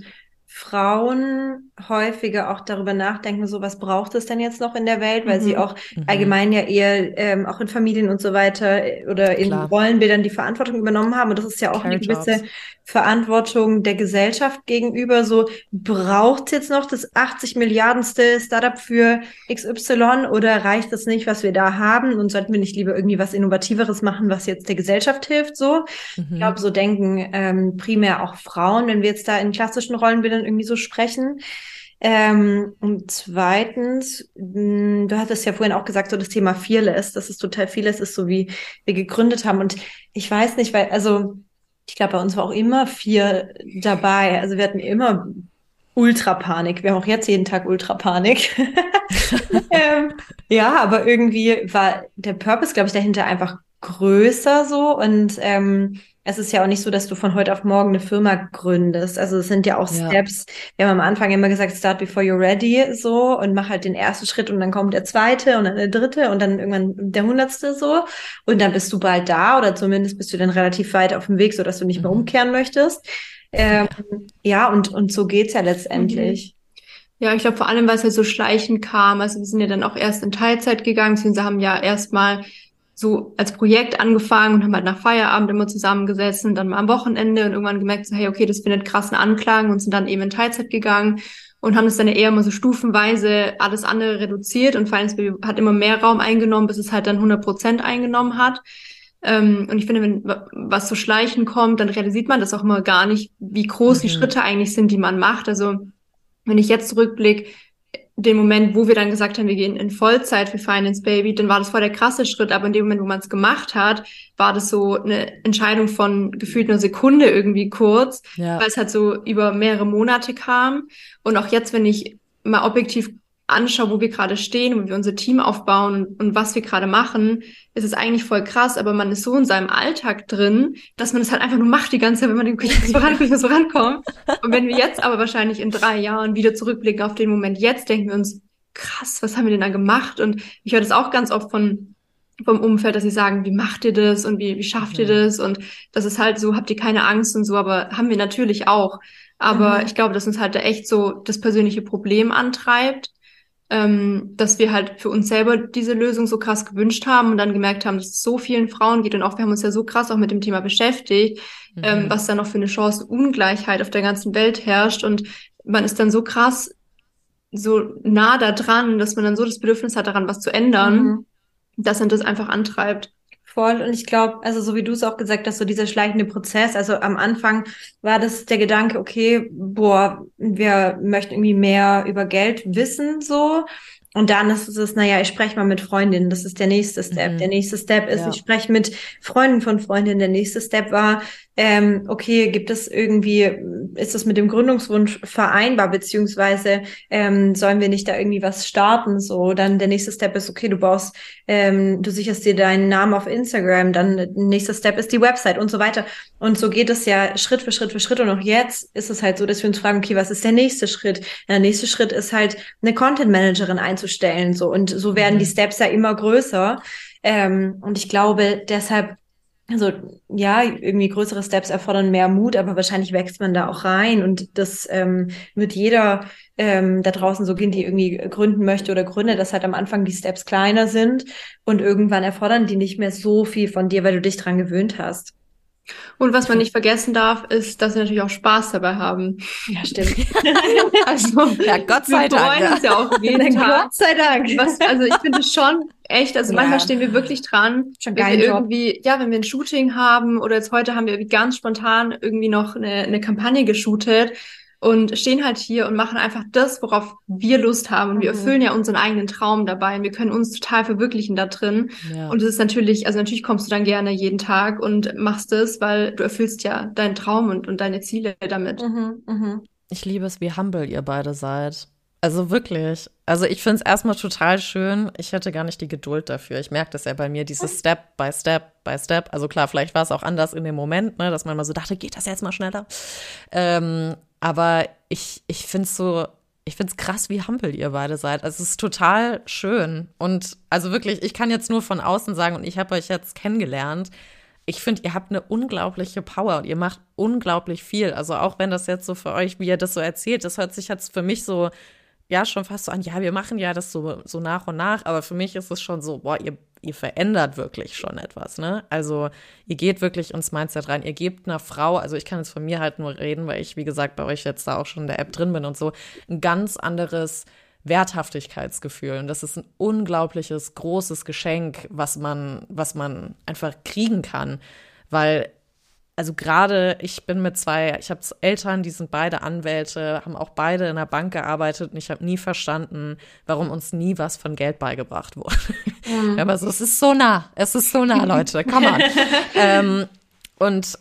Frauen häufiger auch darüber nachdenken, so was braucht es denn jetzt noch in der Welt, weil mhm. sie auch mhm. allgemein ja eher ähm, auch in Familien und so weiter äh, oder in Klar. Rollenbildern die Verantwortung übernommen haben. Und das ist ja auch Carry eine gewisse Jobs. Verantwortung der Gesellschaft gegenüber. So braucht jetzt noch das 80 Milliardenste Startup für XY oder reicht das nicht, was wir da haben? Und sollten wir nicht lieber irgendwie was Innovativeres machen, was jetzt der Gesellschaft hilft? So, mhm. ich glaube, so denken ähm, primär auch Frauen, wenn wir jetzt da in klassischen Rollenbildern irgendwie so sprechen. Ähm, und zweitens, mh, hm, du hattest ja vorhin auch gesagt, so das Thema Fearless, dass es total vieles ist, so wie wir gegründet haben. Und ich weiß nicht, weil, also ich glaube, bei uns war auch immer vier dabei. Also wir hatten immer Ultrapanik. Wir haben auch jetzt jeden Tag Ultrapanik. <laughs> ähm, ja, aber irgendwie war der Purpose, glaube ich, dahinter einfach größer so und ähm, es ist ja auch nicht so, dass du von heute auf morgen eine Firma gründest. Also es sind ja auch ja. Steps. Wir haben am Anfang immer gesagt, start before you're ready, so und mach halt den ersten Schritt und dann kommt der zweite und dann der dritte und dann irgendwann der hundertste so und dann bist du bald da oder zumindest bist du dann relativ weit auf dem Weg, so dass du nicht mehr mhm. umkehren möchtest. Ähm, ja, und und so geht's ja letztendlich. Mhm. Ja, ich glaube vor allem, weil es halt so schleichend kam. Also wir sind ja dann auch erst in Teilzeit gegangen, beziehungsweise haben ja erstmal so als Projekt angefangen und haben halt nach Feierabend immer zusammengesessen dann mal am Wochenende und irgendwann gemerkt, so, hey, okay, das findet krassen Anklang und sind dann eben in Teilzeit gegangen und haben es dann eher immer so stufenweise alles andere reduziert und Finance Baby hat immer mehr Raum eingenommen, bis es halt dann 100 Prozent eingenommen hat. Ähm, und ich finde, wenn was so schleichen kommt, dann realisiert man das auch immer gar nicht, wie groß mhm. die Schritte eigentlich sind, die man macht. Also wenn ich jetzt zurückblicke, den Moment, wo wir dann gesagt haben, wir gehen in Vollzeit für Finance Baby, dann war das voll der krasse Schritt, aber in dem Moment, wo man es gemacht hat, war das so eine Entscheidung von gefühlt einer Sekunde irgendwie kurz, ja. weil es halt so über mehrere Monate kam. Und auch jetzt, wenn ich mal objektiv anschaue, wo wir gerade stehen, wo wir unser Team aufbauen und, was wir gerade machen, ist es eigentlich voll krass, aber man ist so in seinem Alltag drin, dass man es halt einfach nur macht die ganze Zeit, wenn man denkt, ich muss voran, <laughs> ich muss vorankommen. Und wenn wir jetzt aber wahrscheinlich in drei Jahren wieder zurückblicken auf den Moment jetzt, denken wir uns, krass, was haben wir denn da gemacht? Und ich höre das auch ganz oft von vom Umfeld, dass sie sagen, wie macht ihr das und wie, wie schafft ihr mhm. das? Und das ist halt so, habt ihr keine Angst und so, aber haben wir natürlich auch. Aber mhm. ich glaube, dass uns halt da echt so das persönliche Problem antreibt ähm, dass wir halt für uns selber diese Lösung so krass gewünscht haben und dann gemerkt haben, dass es so vielen Frauen geht und auch wir haben uns ja so krass auch mit dem Thema beschäftigt, ähm, mhm. ähm, was da noch für eine Chance Ungleichheit auf der ganzen Welt herrscht und man ist dann so krass so nah da dran, dass man dann so das Bedürfnis hat, daran was zu ändern, mhm. dass man das einfach antreibt. Voll. Und ich glaube, also so wie du es auch gesagt hast, so dieser schleichende Prozess, also am Anfang war das der Gedanke, okay, boah, wir möchten irgendwie mehr über Geld wissen, so. Und dann ist es, naja, ich spreche mal mit Freundinnen, das ist der nächste Step. Mhm. Der nächste Step ist, ja. ich spreche mit Freunden von Freundinnen. Der nächste Step war, ähm, okay, gibt es irgendwie, ist das mit dem Gründungswunsch vereinbar, beziehungsweise ähm, sollen wir nicht da irgendwie was starten? So, dann der nächste Step ist, okay, du baust, ähm, du sicherst dir deinen Namen auf Instagram, dann nächster Step ist die Website und so weiter. Und so geht es ja Schritt für Schritt für Schritt. Und auch jetzt ist es halt so, dass wir uns fragen, okay, was ist der nächste Schritt? Der nächste Schritt ist halt, eine Content Managerin einzustellen. So, und so werden mhm. die Steps ja immer größer. Ähm, und ich glaube, deshalb also ja, irgendwie größere Steps erfordern mehr Mut, aber wahrscheinlich wächst man da auch rein und das ähm, wird jeder ähm, da draußen so gehen, die irgendwie gründen möchte oder gründet, dass halt am Anfang die Steps kleiner sind und irgendwann erfordern die nicht mehr so viel von dir, weil du dich dran gewöhnt hast. Und was man nicht vergessen darf, ist, dass wir natürlich auch Spaß dabei haben. Ja, stimmt. <laughs> also, ja, Gott sei wir Dank. Wir freuen uns ja auch jeden <laughs> Tag. Gott sei Dank. Was, also ich finde schon echt, also ja. manchmal stehen wir wirklich dran, schon wenn wir Job. irgendwie, ja, wenn wir ein Shooting haben oder jetzt heute haben wir ganz spontan irgendwie noch eine, eine Kampagne geshootet und stehen halt hier und machen einfach das, worauf wir Lust haben. Und wir mhm. erfüllen ja unseren eigenen Traum dabei und wir können uns total verwirklichen da drin. Ja. Und es ist natürlich, also natürlich kommst du dann gerne jeden Tag und machst es, weil du erfüllst ja deinen Traum und, und deine Ziele damit. Mhm, mh. Ich liebe es, wie humble ihr beide seid. Also wirklich. Also ich finde es erstmal total schön. Ich hätte gar nicht die Geduld dafür. Ich merke das ja bei mir, dieses Step by Step by Step. Also klar, vielleicht war es auch anders in dem Moment, ne, dass man mal so dachte, geht das jetzt mal schneller? Ähm, aber ich, ich finde es so, ich finde es krass, wie humble ihr beide seid. Also es ist total schön. Und also wirklich, ich kann jetzt nur von außen sagen, und ich habe euch jetzt kennengelernt. Ich finde, ihr habt eine unglaubliche Power und ihr macht unglaublich viel. Also auch wenn das jetzt so für euch, wie ihr das so erzählt, das hört sich jetzt für mich so ja schon fast so an, ja, wir machen ja das so, so nach und nach, aber für mich ist es schon so, boah, ihr, ihr verändert wirklich schon etwas, ne? Also ihr geht wirklich ins Mindset rein, ihr gebt einer Frau, also ich kann jetzt von mir halt nur reden, weil ich, wie gesagt, bei euch jetzt da auch schon in der App drin bin und so, ein ganz anderes Werthaftigkeitsgefühl. Und das ist ein unglaubliches, großes Geschenk, was man, was man einfach kriegen kann. Weil also gerade ich bin mit zwei, ich habe Eltern, die sind beide Anwälte, haben auch beide in der Bank gearbeitet und ich habe nie verstanden, warum uns nie was von Geld beigebracht wurde. Mhm. <laughs> Aber so, es ist so nah, es ist so nah, Leute, komm mal. <laughs> ähm, und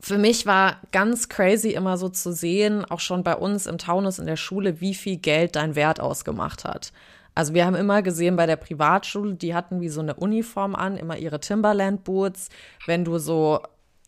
für mich war ganz crazy immer so zu sehen, auch schon bei uns im Taunus in der Schule, wie viel Geld dein Wert ausgemacht hat. Also wir haben immer gesehen bei der Privatschule, die hatten wie so eine Uniform an, immer ihre Timberland Boots. Wenn du so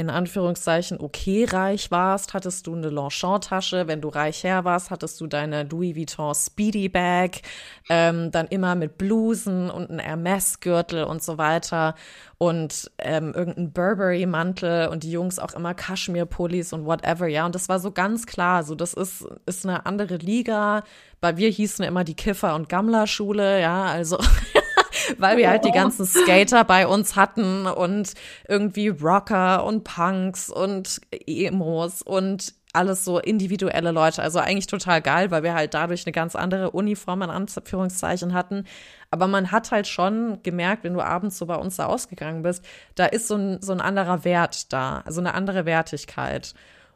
in Anführungszeichen okay reich warst, hattest du eine Longchamp-Tasche. Wenn du reich her warst, hattest du deine Louis Vuitton Speedy Bag. Ähm, dann immer mit Blusen und ein Hermes-Gürtel und so weiter. Und ähm, irgendein Burberry-Mantel und die Jungs auch immer Kaschmir-Pullis und whatever, ja. Und das war so ganz klar. So, das ist, ist eine andere Liga. Bei wir hießen immer die Kiffer- und Gammler-Schule, ja. Also <laughs> <laughs> weil wir halt die ganzen Skater bei uns hatten und irgendwie Rocker und Punks und Emos und alles so individuelle Leute. Also eigentlich total geil, weil wir halt dadurch eine ganz andere Uniform in Anführungszeichen hatten. Aber man hat halt schon gemerkt, wenn du abends so bei uns da ausgegangen bist, da ist so ein, so ein anderer Wert da, also eine andere Wertigkeit.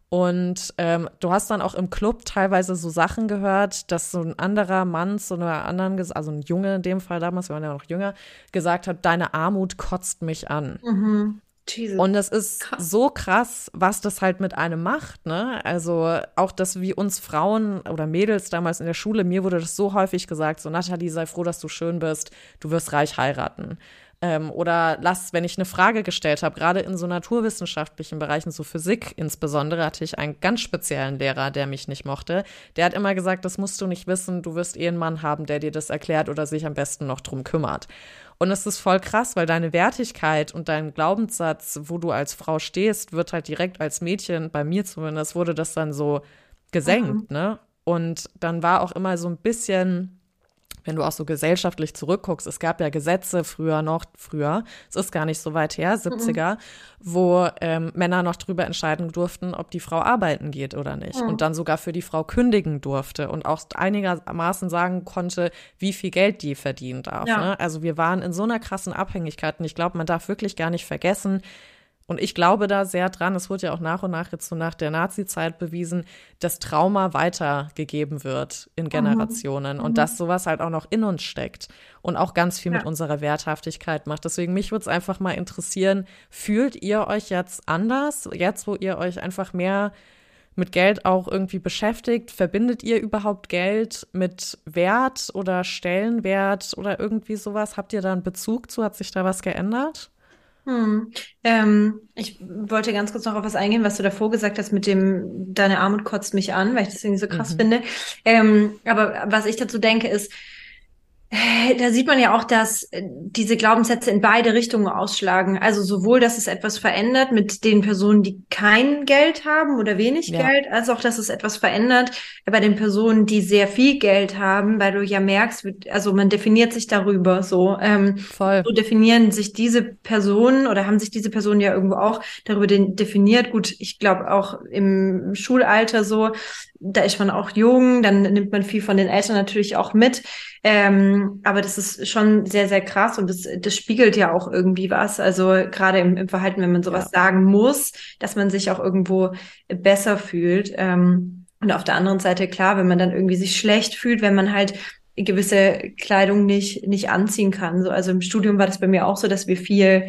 Und ähm, du hast dann auch im Club teilweise so Sachen gehört, dass so ein anderer Mann zu einer anderen, also ein Junge in dem Fall damals, wir waren ja noch jünger, gesagt hat, deine Armut kotzt mich an. Mhm. Jesus. Und es ist krass. so krass, was das halt mit einem macht, ne? Also auch, dass wie uns Frauen oder Mädels damals in der Schule, mir wurde das so häufig gesagt, so Nathalie, sei froh, dass du schön bist, du wirst reich heiraten. Ähm, oder lass, wenn ich eine Frage gestellt habe, gerade in so naturwissenschaftlichen Bereichen, so Physik insbesondere, hatte ich einen ganz speziellen Lehrer, der mich nicht mochte. Der hat immer gesagt, das musst du nicht wissen, du wirst eh einen Mann haben, der dir das erklärt oder sich am besten noch drum kümmert. Und es ist voll krass, weil deine Wertigkeit und dein Glaubenssatz, wo du als Frau stehst, wird halt direkt als Mädchen, bei mir zumindest, wurde das dann so gesenkt, mhm. ne? Und dann war auch immer so ein bisschen wenn du auch so gesellschaftlich zurückguckst, es gab ja Gesetze früher noch, früher, es ist gar nicht so weit her, 70er, mhm. wo ähm, Männer noch drüber entscheiden durften, ob die Frau arbeiten geht oder nicht. Mhm. Und dann sogar für die Frau kündigen durfte und auch einigermaßen sagen konnte, wie viel Geld die verdienen darf. Ja. Ne? Also wir waren in so einer krassen Abhängigkeit und ich glaube, man darf wirklich gar nicht vergessen, und ich glaube da sehr dran, es wurde ja auch nach und nach jetzt so nach der Nazi-Zeit bewiesen, dass Trauma weitergegeben wird in Generationen mhm. und dass sowas halt auch noch in uns steckt und auch ganz viel ja. mit unserer Werthaftigkeit macht. Deswegen mich würde es einfach mal interessieren, fühlt ihr euch jetzt anders, jetzt wo ihr euch einfach mehr mit Geld auch irgendwie beschäftigt? Verbindet ihr überhaupt Geld mit Wert oder Stellenwert oder irgendwie sowas? Habt ihr da einen Bezug zu? Hat sich da was geändert? Hm. Ähm, ich wollte ganz kurz noch auf was eingehen, was du davor gesagt hast mit dem, deine Armut kotzt mich an, weil ich das irgendwie so krass mhm. finde. Ähm, aber was ich dazu denke ist, da sieht man ja auch, dass äh, diese Glaubenssätze in beide Richtungen ausschlagen. Also sowohl, dass es etwas verändert mit den Personen, die kein Geld haben oder wenig ja. Geld, als auch, dass es etwas verändert bei den Personen, die sehr viel Geld haben, weil du ja merkst, also man definiert sich darüber so. Ähm, Voll. So definieren sich diese Personen oder haben sich diese Personen ja irgendwo auch darüber definiert. Gut, ich glaube auch im Schulalter so, da ist man auch jung, dann nimmt man viel von den Eltern natürlich auch mit. Ähm, aber das ist schon sehr, sehr krass und das, das spiegelt ja auch irgendwie was. Also gerade im, im Verhalten, wenn man sowas ja. sagen muss, dass man sich auch irgendwo besser fühlt. Ähm, und auf der anderen Seite, klar, wenn man dann irgendwie sich schlecht fühlt, wenn man halt gewisse Kleidung nicht, nicht anziehen kann. So, also im Studium war das bei mir auch so, dass wir viel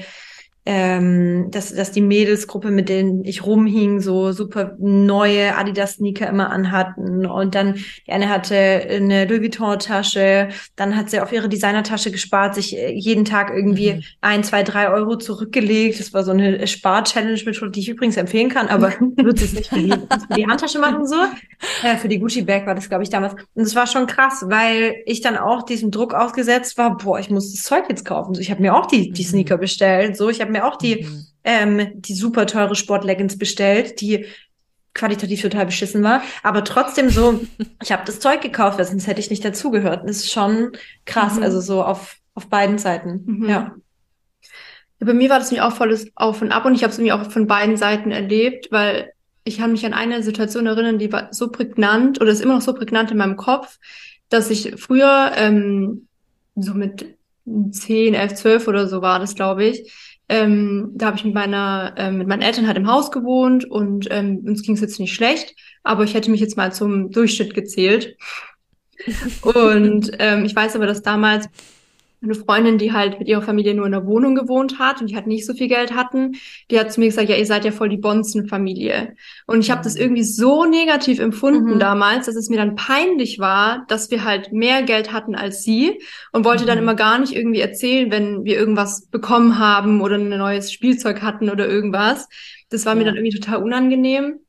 ähm, dass, dass die Mädelsgruppe, mit denen ich rumhing, so super neue Adidas-Sneaker immer anhatten. Und dann, die eine hatte eine Louis Vuitton-Tasche, dann hat sie auf ihre Designertasche gespart, sich äh, jeden Tag irgendwie mhm. ein, zwei, drei Euro zurückgelegt. Das war so eine Spar-Challenge-Methode, die ich übrigens empfehlen kann, aber <laughs> würde es nicht für die, für die Handtasche machen, so. Äh, für die Gucci-Bag war das, glaube ich, damals. Und das war schon krass, weil ich dann auch diesem Druck ausgesetzt war, boah, ich muss das Zeug jetzt kaufen. So, ich habe mir auch die, die. Sneaker bestellt. So, ich habe mir auch die, mhm. ähm, die super teure Sportleggings bestellt, die qualitativ total beschissen war, aber trotzdem so, <laughs> ich habe das Zeug gekauft, sonst hätte ich nicht dazugehört. Das ist schon krass, mhm. also so auf, auf beiden Seiten. Mhm. Ja. Bei mir war das nämlich auch volles Auf und Ab und ich habe es nämlich auch von beiden Seiten erlebt, weil ich kann mich an eine Situation erinnern, die war so prägnant oder ist immer noch so prägnant in meinem Kopf, dass ich früher ähm, so mit 10, 11, 12 oder so war das, glaube ich, ähm, da habe ich mit meiner, äh, mit meinen Eltern halt im Haus gewohnt und ähm, uns ging es jetzt nicht schlecht, aber ich hätte mich jetzt mal zum Durchschnitt gezählt. <laughs> und ähm, ich weiß aber, dass damals eine Freundin, die halt mit ihrer Familie nur in der Wohnung gewohnt hat und die halt nicht so viel Geld hatten, die hat zu mir gesagt, ja, ihr seid ja voll die Bonzen-Familie. Und ich habe das irgendwie so negativ empfunden mhm. damals, dass es mir dann peinlich war, dass wir halt mehr Geld hatten als sie und wollte mhm. dann immer gar nicht irgendwie erzählen, wenn wir irgendwas bekommen haben oder ein neues Spielzeug hatten oder irgendwas. Das war mir dann irgendwie total unangenehm.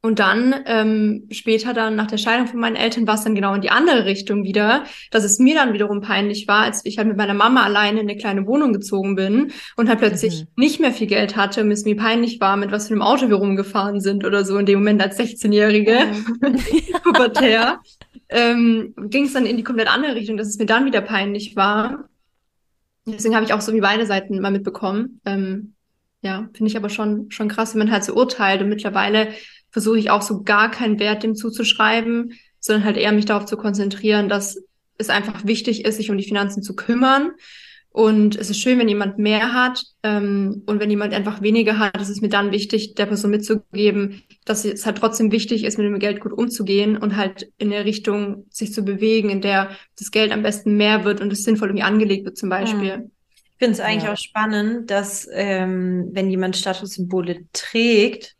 Und dann ähm, später dann nach der Scheidung von meinen Eltern war es dann genau in die andere Richtung wieder, dass es mir dann wiederum peinlich war, als ich halt mit meiner Mama alleine in eine kleine Wohnung gezogen bin und halt plötzlich mhm. nicht mehr viel Geld hatte und es mir peinlich war, mit was für einem Auto wir rumgefahren sind oder so in dem Moment als 16-Jährige, mhm. <laughs> pubertär, ähm, ging es dann in die komplett andere Richtung, dass es mir dann wieder peinlich war. Deswegen habe ich auch so wie beide Seiten mal mitbekommen. Ähm, ja, finde ich aber schon, schon krass, wie man halt so urteilt und mittlerweile versuche ich auch so gar keinen Wert dem zuzuschreiben, sondern halt eher mich darauf zu konzentrieren, dass es einfach wichtig ist, sich um die Finanzen zu kümmern. Und es ist schön, wenn jemand mehr hat. Ähm, und wenn jemand einfach weniger hat, ist es mir dann wichtig, der Person mitzugeben, dass es halt trotzdem wichtig ist, mit dem Geld gut umzugehen und halt in der Richtung sich zu bewegen, in der das Geld am besten mehr wird und es sinnvoll irgendwie angelegt wird zum Beispiel. Mhm. Ich finde es eigentlich ja. auch spannend, dass ähm, wenn jemand Statussymbole trägt,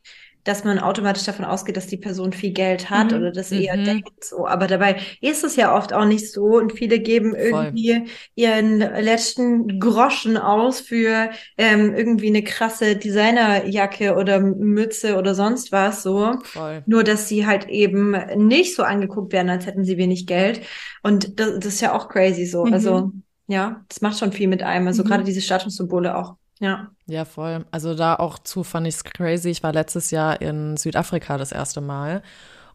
dass man automatisch davon ausgeht, dass die Person viel Geld hat mhm. oder das eher mhm. denkt so. Aber dabei ist es ja oft auch nicht so und viele geben irgendwie Voll. ihren letzten Groschen aus für ähm, irgendwie eine krasse Designerjacke oder Mütze oder sonst was so. Voll. Nur, dass sie halt eben nicht so angeguckt werden, als hätten sie wenig Geld. Und das, das ist ja auch crazy so. Mhm. Also ja, das macht schon viel mit einem. Also mhm. gerade diese Statussymbole auch. Ja. Ja, voll. Also da auch zu fand ich es crazy. Ich war letztes Jahr in Südafrika das erste Mal.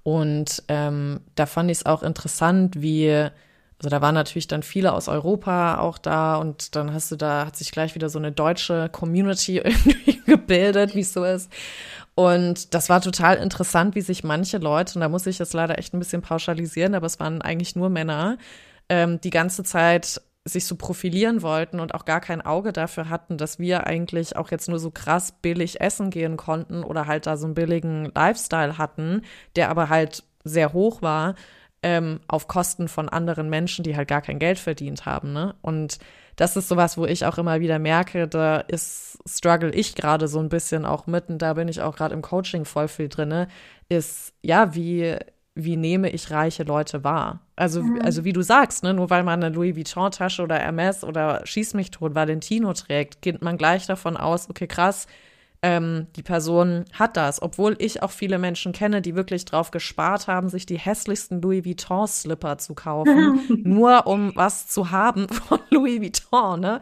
Und ähm, da fand ich es auch interessant, wie, also da waren natürlich dann viele aus Europa auch da und dann hast du da, hat sich gleich wieder so eine deutsche Community <laughs> irgendwie gebildet, wie es so ist. Und das war total interessant, wie sich manche Leute, und da muss ich jetzt leider echt ein bisschen pauschalisieren, aber es waren eigentlich nur Männer, ähm, die ganze Zeit sich so profilieren wollten und auch gar kein Auge dafür hatten, dass wir eigentlich auch jetzt nur so krass billig essen gehen konnten oder halt da so einen billigen Lifestyle hatten, der aber halt sehr hoch war, ähm, auf Kosten von anderen Menschen, die halt gar kein Geld verdient haben. Ne? Und das ist sowas, wo ich auch immer wieder merke, da ist, struggle ich gerade so ein bisschen auch mitten, da bin ich auch gerade im Coaching voll viel drinne, ist, ja, wie wie nehme ich reiche Leute wahr? Also, mhm. also wie du sagst, ne, nur weil man eine Louis Vuitton-Tasche oder Hermes oder Schieß mich tot Valentino trägt, geht man gleich davon aus, okay, krass, ähm, die Person hat das. Obwohl ich auch viele Menschen kenne, die wirklich drauf gespart haben, sich die hässlichsten Louis Vuitton-Slipper zu kaufen, <laughs> nur um was zu haben von <laughs> Louis Vuitton, ne?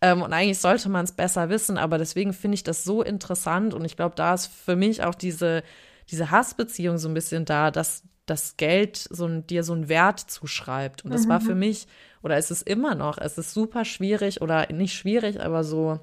Ähm, und eigentlich sollte man es besser wissen, aber deswegen finde ich das so interessant und ich glaube, da ist für mich auch diese diese Hassbeziehung so ein bisschen da, dass das Geld so ein, dir so einen Wert zuschreibt. Und das mhm. war für mich, oder ist es immer noch, es ist super schwierig oder nicht schwierig, aber so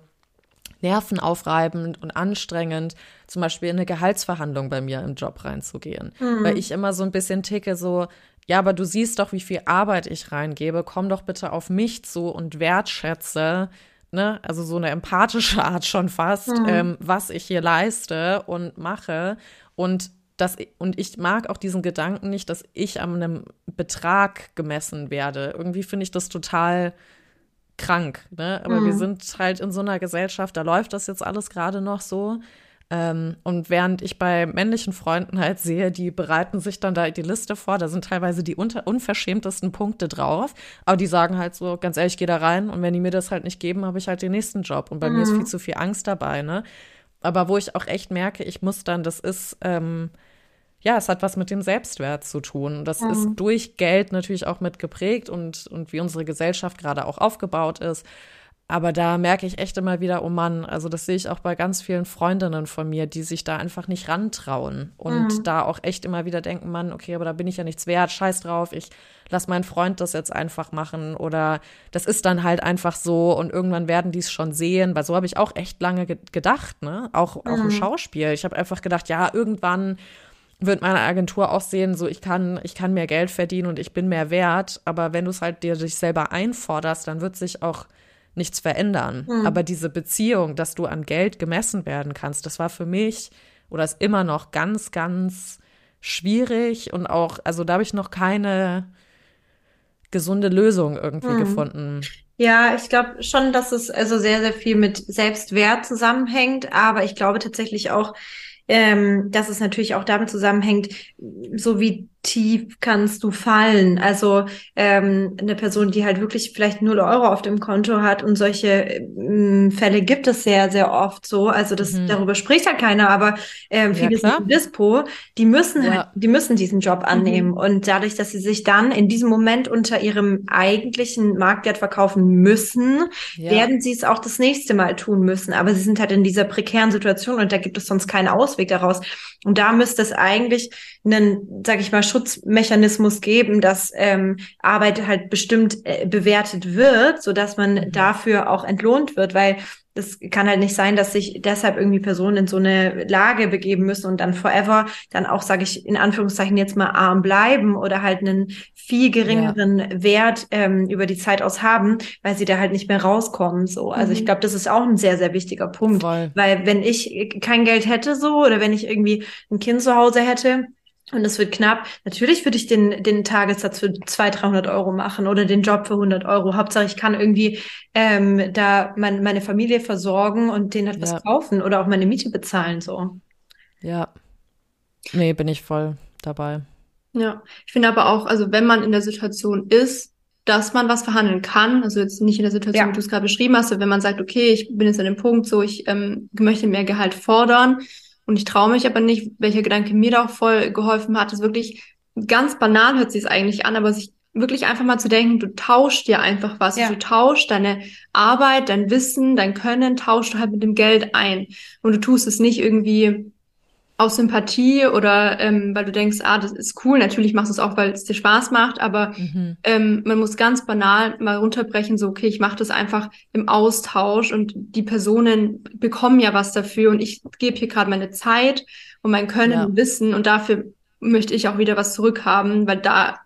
nervenaufreibend und anstrengend, zum Beispiel in eine Gehaltsverhandlung bei mir im Job reinzugehen. Mhm. Weil ich immer so ein bisschen ticke, so, ja, aber du siehst doch, wie viel Arbeit ich reingebe, komm doch bitte auf mich zu und wertschätze, ne, also so eine empathische <laughs> Art schon fast, mhm. ähm, was ich hier leiste und mache. Und das, und ich mag auch diesen Gedanken nicht, dass ich an einem Betrag gemessen werde. Irgendwie finde ich das total krank. Ne? Aber mhm. wir sind halt in so einer Gesellschaft, da läuft das jetzt alles gerade noch so. Ähm, und während ich bei männlichen Freunden halt sehe, die bereiten sich dann da die Liste vor, da sind teilweise die unter unverschämtesten Punkte drauf, aber die sagen halt so, ganz ehrlich, ich gehe da rein und wenn die mir das halt nicht geben, habe ich halt den nächsten Job. Und bei mhm. mir ist mhm. viel zu viel Angst dabei, ne? Aber wo ich auch echt merke, ich muss dann, das ist, ähm, ja, es hat was mit dem Selbstwert zu tun. Das mhm. ist durch Geld natürlich auch mit geprägt und, und wie unsere Gesellschaft gerade auch aufgebaut ist. Aber da merke ich echt immer wieder, oh Mann, also das sehe ich auch bei ganz vielen Freundinnen von mir, die sich da einfach nicht rantrauen und mhm. da auch echt immer wieder denken, Mann, okay, aber da bin ich ja nichts wert, scheiß drauf, ich lass meinen Freund das jetzt einfach machen oder das ist dann halt einfach so und irgendwann werden die es schon sehen, weil so habe ich auch echt lange ge gedacht, ne? Auch, auch mhm. im Schauspiel. Ich habe einfach gedacht, ja, irgendwann wird meine Agentur auch sehen, so ich kann, ich kann mehr Geld verdienen und ich bin mehr wert, aber wenn du es halt dir dich selber einforderst, dann wird sich auch nichts verändern. Mhm. Aber diese Beziehung, dass du an Geld gemessen werden kannst, das war für mich oder ist immer noch ganz, ganz schwierig und auch, also da habe ich noch keine gesunde Lösung irgendwie mhm. gefunden. Ja, ich glaube schon, dass es also sehr, sehr viel mit Selbstwert zusammenhängt, aber ich glaube tatsächlich auch, ähm, dass es natürlich auch damit zusammenhängt, so wie tief kannst du fallen? Also ähm, eine Person, die halt wirklich vielleicht null Euro auf dem Konto hat und solche ähm, Fälle gibt es sehr, sehr oft so. Also das mhm. darüber spricht halt keiner, aber ähm, viele ja, sind Dispo, die müssen ja. halt, die müssen diesen Job mhm. annehmen. Mhm. Und dadurch, dass sie sich dann in diesem Moment unter ihrem eigentlichen Marktwert verkaufen müssen, ja. werden sie es auch das nächste Mal tun müssen. Aber sie sind halt in dieser prekären Situation und da gibt es sonst keinen Ausweg daraus. Und da müsste es eigentlich einen, sag ich mal, Schutzmechanismus geben, dass ähm, Arbeit halt bestimmt äh, bewertet wird, so dass man mhm. dafür auch entlohnt wird, weil das kann halt nicht sein, dass sich deshalb irgendwie Personen in so eine Lage begeben müssen und dann forever dann auch, sage ich in Anführungszeichen jetzt mal arm bleiben oder halt einen viel geringeren ja. Wert ähm, über die Zeit aus haben, weil sie da halt nicht mehr rauskommen. So, also mhm. ich glaube, das ist auch ein sehr sehr wichtiger Punkt, Voll. weil wenn ich kein Geld hätte so oder wenn ich irgendwie ein Kind zu Hause hätte und es wird knapp. Natürlich würde ich den, den Tagessatz für 200, 300 Euro machen oder den Job für 100 Euro. Hauptsache, ich kann irgendwie ähm, da mein, meine Familie versorgen und denen etwas ja. kaufen oder auch meine Miete bezahlen, so. Ja. Nee, bin ich voll dabei. Ja, ich finde aber auch, also wenn man in der Situation ist, dass man was verhandeln kann, also jetzt nicht in der Situation, ja. wie du es gerade beschrieben hast, wenn man sagt, okay, ich bin jetzt an dem Punkt, so ich ähm, möchte mehr Gehalt fordern, und ich traue mich aber nicht, welcher Gedanke mir da auch voll geholfen hat, ist wirklich ganz banal hört sich es eigentlich an, aber sich wirklich einfach mal zu denken, du tauschst dir einfach was. Ja. Du tauschst deine Arbeit, dein Wissen, dein Können, tauschst du halt mit dem Geld ein. Und du tust es nicht irgendwie aus Sympathie oder ähm, weil du denkst, ah, das ist cool. Natürlich machst du es auch, weil es dir Spaß macht, aber mhm. ähm, man muss ganz banal mal runterbrechen, so, okay, ich mache das einfach im Austausch und die Personen bekommen ja was dafür und ich gebe hier gerade meine Zeit und mein Können ja. und Wissen und dafür möchte ich auch wieder was zurückhaben, weil da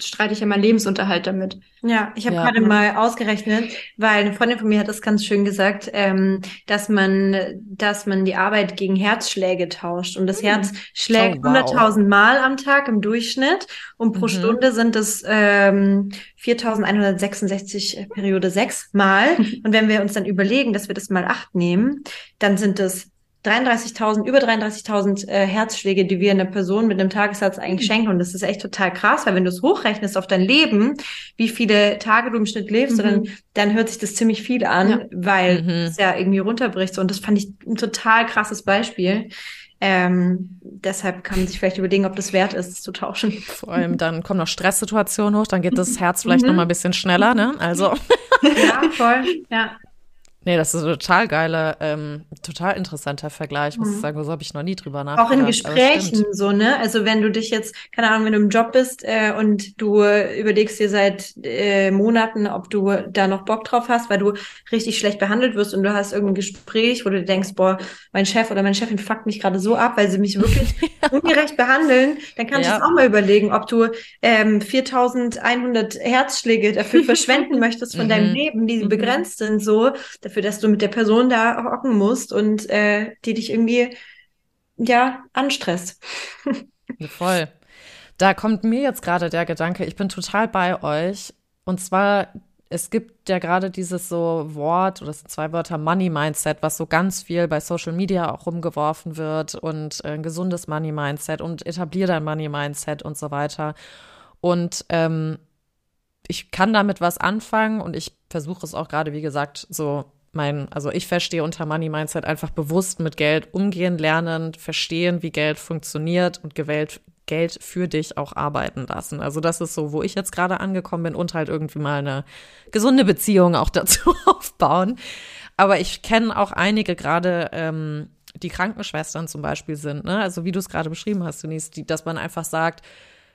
streite ich ja meinen Lebensunterhalt damit. Ja, ich habe ja. gerade mal ausgerechnet, weil eine Freundin von mir hat das ganz schön gesagt, ähm, dass man, dass man die Arbeit gegen Herzschläge tauscht und das hm. Herz schlägt oh, wow. 100.000 Mal am Tag im Durchschnitt und pro mhm. Stunde sind es ähm, 4.166 Periode 6 Mal <laughs> und wenn wir uns dann überlegen, dass wir das mal acht nehmen, dann sind es 33.000, über 33.000 äh, Herzschläge, die wir einer Person mit einem Tagessatz eigentlich mhm. schenken. Und das ist echt total krass, weil wenn du es hochrechnest auf dein Leben, wie viele Tage du im Schnitt lebst, mhm. dann, dann hört sich das ziemlich viel an, ja. weil mhm. es ja irgendwie runterbricht. Und das fand ich ein total krasses Beispiel. Ähm, deshalb kann man sich vielleicht überlegen, ob das wert ist, es zu tauschen. Vor allem dann kommen noch Stresssituationen hoch, dann geht das Herz <laughs> vielleicht mhm. noch mal ein bisschen schneller, ne? Also. <laughs> Ja, voll, ja. Nee, das ist ein total geiler, ähm, total interessanter Vergleich, muss mhm. ich sagen. So habe ich noch nie drüber nachgedacht. Auch in Gesprächen so, ne? Also wenn du dich jetzt, keine Ahnung, wenn du im Job bist äh, und du überlegst dir seit äh, Monaten, ob du da noch Bock drauf hast, weil du richtig schlecht behandelt wirst und du hast irgendein Gespräch, wo du denkst, boah, mein Chef oder meine Chefin fuckt mich gerade so ab, weil sie mich wirklich <laughs> ungerecht behandeln, dann kannst ja. du auch mal überlegen, ob du ähm, 4100 Herzschläge dafür <laughs> verschwenden möchtest von deinem mhm. Leben, die mhm. begrenzt sind, so dafür, dass du mit der Person da hocken musst und äh, die dich irgendwie ja anstresst. Voll. Da kommt mir jetzt gerade der Gedanke, ich bin total bei euch. Und zwar, es gibt ja gerade dieses so Wort, oder das sind zwei Wörter, Money Mindset, was so ganz viel bei Social Media auch rumgeworfen wird und äh, ein gesundes Money Mindset und etablier dein Money Mindset und so weiter. Und ähm, ich kann damit was anfangen und ich versuche es auch gerade, wie gesagt, so mein, also ich verstehe unter Money Mindset einfach bewusst mit Geld umgehen lernen, verstehen, wie Geld funktioniert und gewählt Geld für dich auch arbeiten lassen. Also das ist so, wo ich jetzt gerade angekommen bin und halt irgendwie mal eine gesunde Beziehung auch <laughs> dazu aufbauen. Aber ich kenne auch einige gerade, ähm, die Krankenschwestern zum Beispiel sind, ne? Also wie du es gerade beschrieben hast, Denise, die, dass man einfach sagt,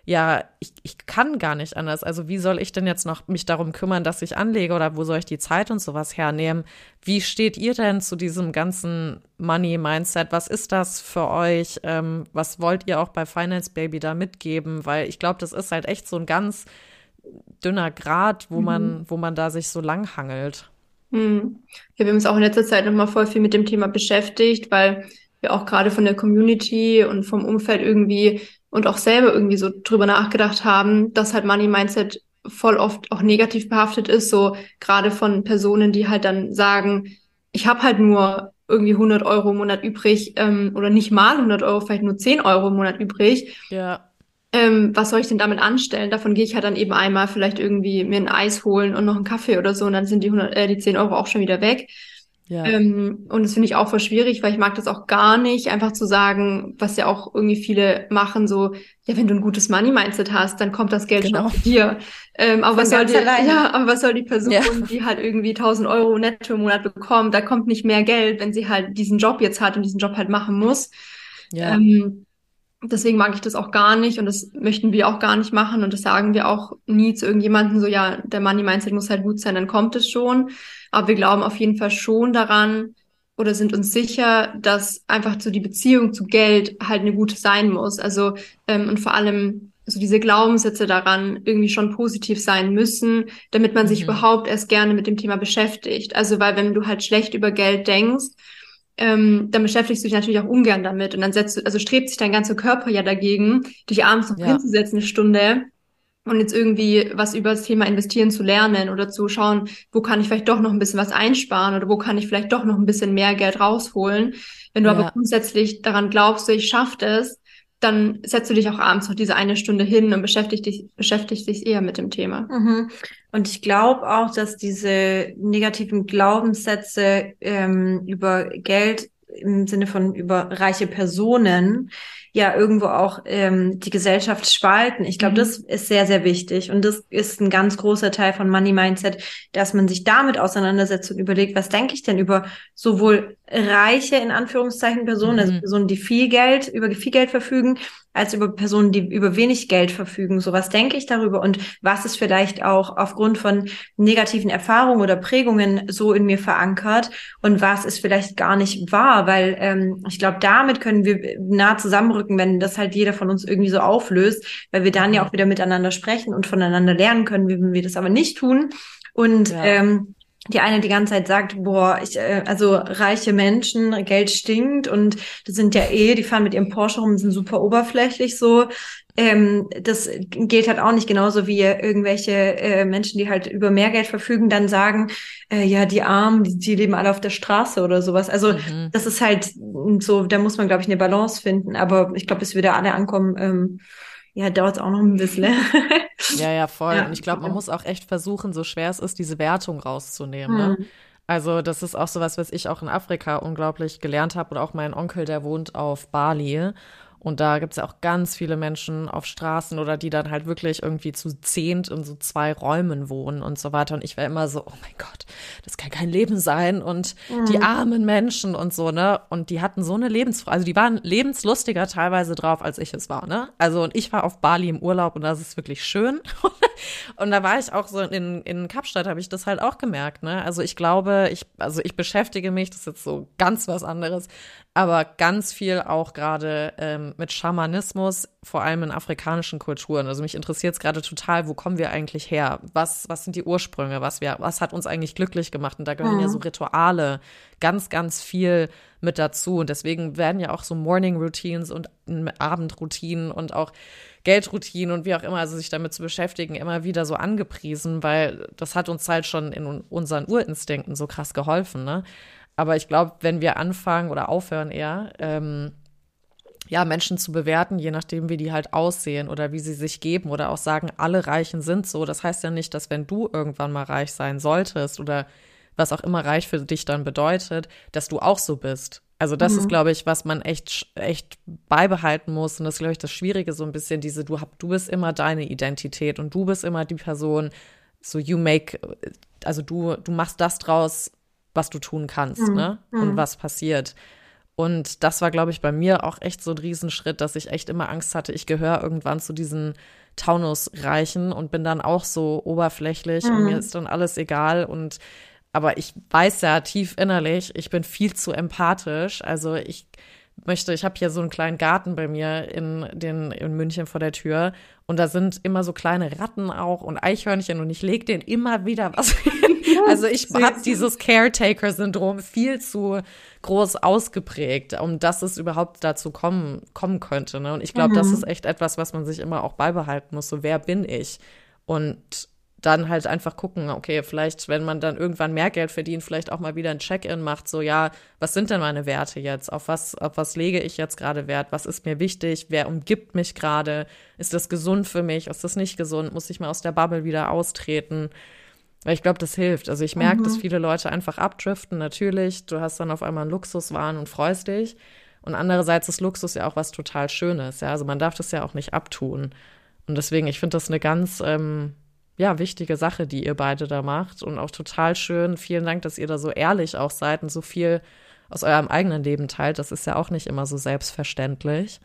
ja, ich, ich kann gar nicht anders. Also wie soll ich denn jetzt noch mich darum kümmern, dass ich anlege oder wo soll ich die Zeit und sowas hernehmen? Wie steht ihr denn zu diesem ganzen Money-Mindset? Was ist das für euch? Ähm, was wollt ihr auch bei Finance Baby da mitgeben? Weil ich glaube, das ist halt echt so ein ganz dünner Grad, wo mhm. man, wo man da sich so lang hangelt. Mhm. Ja, wir haben uns auch in letzter Zeit nochmal voll viel mit dem Thema beschäftigt, weil wir auch gerade von der Community und vom Umfeld irgendwie und auch selber irgendwie so drüber nachgedacht haben, dass halt Money Mindset voll oft auch negativ behaftet ist, so gerade von Personen, die halt dann sagen, ich habe halt nur irgendwie 100 Euro im Monat übrig ähm, oder nicht mal 100 Euro, vielleicht nur 10 Euro im Monat übrig. Ja. ähm, was soll ich denn damit anstellen? Davon gehe ich halt dann eben einmal vielleicht irgendwie mir ein Eis holen und noch einen Kaffee oder so und dann sind die, 100, äh, die 10 Euro auch schon wieder weg. Ja. Ähm, und das finde ich auch voll schwierig, weil ich mag das auch gar nicht, einfach zu sagen, was ja auch irgendwie viele machen, so, ja, wenn du ein gutes Money-Mindset hast, dann kommt das Geld genau. schon zu dir. Ähm, aber, was soll die, ja, aber was soll die Person, ja. die halt irgendwie 1000 Euro netto im Monat bekommt, da kommt nicht mehr Geld, wenn sie halt diesen Job jetzt hat und diesen Job halt machen muss. Ja. Ähm, deswegen mag ich das auch gar nicht und das möchten wir auch gar nicht machen und das sagen wir auch nie zu irgendjemandem so, ja, der Money-Mindset muss halt gut sein, dann kommt es schon. Aber wir glauben auf jeden Fall schon daran oder sind uns sicher, dass einfach so die Beziehung zu Geld halt eine gute sein muss. Also ähm, und vor allem so diese Glaubenssätze daran irgendwie schon positiv sein müssen, damit man mhm. sich überhaupt erst gerne mit dem Thema beschäftigt. Also weil wenn du halt schlecht über Geld denkst, ähm, dann beschäftigst du dich natürlich auch ungern damit und dann setzt du, also strebt sich dein ganzer Körper ja dagegen, dich abends noch ja. hinzusetzen eine Stunde und jetzt irgendwie was über das Thema investieren zu lernen oder zu schauen, wo kann ich vielleicht doch noch ein bisschen was einsparen oder wo kann ich vielleicht doch noch ein bisschen mehr Geld rausholen. Wenn du ja. aber grundsätzlich daran glaubst, ich schaffe das, dann setzt du dich auch abends noch diese eine Stunde hin und beschäftigst dich, beschäftigst dich eher mit dem Thema. Mhm. Und ich glaube auch, dass diese negativen Glaubenssätze ähm, über Geld im Sinne von über reiche Personen ja irgendwo auch ähm, die Gesellschaft spalten. Ich glaube, mhm. das ist sehr, sehr wichtig. Und das ist ein ganz großer Teil von Money Mindset, dass man sich damit auseinandersetzt und überlegt, was denke ich denn über sowohl reiche, in Anführungszeichen, Personen, also mhm. also Personen, die viel Geld, über viel Geld verfügen, als über Personen, die über wenig Geld verfügen. So was denke ich darüber und was ist vielleicht auch aufgrund von negativen Erfahrungen oder Prägungen so in mir verankert und was ist vielleicht gar nicht wahr, weil ähm, ich glaube, damit können wir nah zusammenrücken, wenn das halt jeder von uns irgendwie so auflöst, weil wir dann ja auch wieder miteinander sprechen und voneinander lernen können, wie wir das aber nicht tun. Und ja. ähm, die eine die ganze Zeit sagt, boah, ich, äh, also reiche Menschen, Geld stinkt und das sind ja eh, die fahren mit ihrem Porsche rum, sind super oberflächlich so. Ähm, das gilt halt auch nicht genauso wie irgendwelche äh, Menschen, die halt über mehr Geld verfügen, dann sagen, äh, ja, die Armen, die, die leben alle auf der Straße oder sowas. Also mhm. das ist halt so, da muss man, glaube ich, eine Balance finden. Aber ich glaube, bis wir da alle ankommen, ähm, ja, dauert es auch noch ein bisschen. <laughs> ja, ja, voll. Ja. Und ich glaube, man muss auch echt versuchen, so schwer es ist, diese Wertung rauszunehmen. Ne? Mhm. Ne? Also das ist auch so was, was ich auch in Afrika unglaublich gelernt habe. Oder auch mein Onkel, der wohnt auf Bali. Und da gibt es ja auch ganz viele Menschen auf Straßen oder die dann halt wirklich irgendwie zu zehnt in so zwei Räumen wohnen und so weiter. Und ich wäre immer so, oh mein Gott, das kann kein Leben sein. Und mhm. die armen Menschen und so, ne? Und die hatten so eine Lebensfreude. Also die waren lebenslustiger teilweise drauf, als ich es war, ne? Also und ich war auf Bali im Urlaub und das ist wirklich schön. <laughs> und da war ich auch so in, in Kapstadt, habe ich das halt auch gemerkt, ne? Also ich glaube, ich, also ich beschäftige mich, das ist jetzt so ganz was anderes, aber ganz viel auch gerade ähm, mit Schamanismus, vor allem in afrikanischen Kulturen. Also mich interessiert es gerade total, wo kommen wir eigentlich her? Was, was sind die Ursprünge? Was, wir, was hat uns eigentlich glücklich gemacht? Und da gehören mhm. ja so Rituale ganz, ganz viel mit dazu. Und deswegen werden ja auch so Morning Routines und Abendroutinen und auch Geldroutinen und wie auch immer, also sich damit zu beschäftigen, immer wieder so angepriesen, weil das hat uns halt schon in unseren Urinstinkten so krass geholfen, ne? Aber ich glaube, wenn wir anfangen oder aufhören eher, ähm, ja, Menschen zu bewerten, je nachdem, wie die halt aussehen oder wie sie sich geben oder auch sagen, alle Reichen sind so. Das heißt ja nicht, dass wenn du irgendwann mal reich sein solltest oder was auch immer reich für dich dann bedeutet, dass du auch so bist. Also das mhm. ist, glaube ich, was man echt, echt beibehalten muss. Und das ist, glaube ich, das Schwierige so ein bisschen, diese, du, hab, du bist immer deine Identität und du bist immer die Person, so you make, also du, du machst das draus, was du tun kannst, mhm. ne? Und mhm. was passiert. Und das war, glaube ich, bei mir auch echt so ein Riesenschritt, dass ich echt immer Angst hatte, ich gehöre irgendwann zu diesen Taunusreichen und bin dann auch so oberflächlich mhm. und mir ist dann alles egal und aber ich weiß ja tief innerlich, ich bin viel zu empathisch. Also ich möchte, ich habe hier so einen kleinen Garten bei mir in, den, in München vor der Tür und da sind immer so kleine Ratten auch und Eichhörnchen und ich lege denen immer wieder was <laughs> hin. Also ich habe dieses Caretaker-Syndrom viel zu groß ausgeprägt, um dass es überhaupt dazu kommen, kommen könnte. Ne? Und ich glaube, mhm. das ist echt etwas, was man sich immer auch beibehalten muss. So, wer bin ich? Und dann halt einfach gucken, okay, vielleicht, wenn man dann irgendwann mehr Geld verdient, vielleicht auch mal wieder ein Check-in macht, so ja, was sind denn meine Werte jetzt? Auf was, auf was lege ich jetzt gerade Wert? Was ist mir wichtig? Wer umgibt mich gerade? Ist das gesund für mich? Ist das nicht gesund? Muss ich mal aus der Bubble wieder austreten? Weil ich glaube, das hilft. Also ich merke, mhm. dass viele Leute einfach abdriften, natürlich. Du hast dann auf einmal einen Luxuswahn und freust dich. Und andererseits ist Luxus ja auch was total Schönes. Ja, also man darf das ja auch nicht abtun. Und deswegen, ich finde das eine ganz, ähm, ja, wichtige Sache, die ihr beide da macht. Und auch total schön. Vielen Dank, dass ihr da so ehrlich auch seid und so viel aus eurem eigenen Leben teilt. Das ist ja auch nicht immer so selbstverständlich.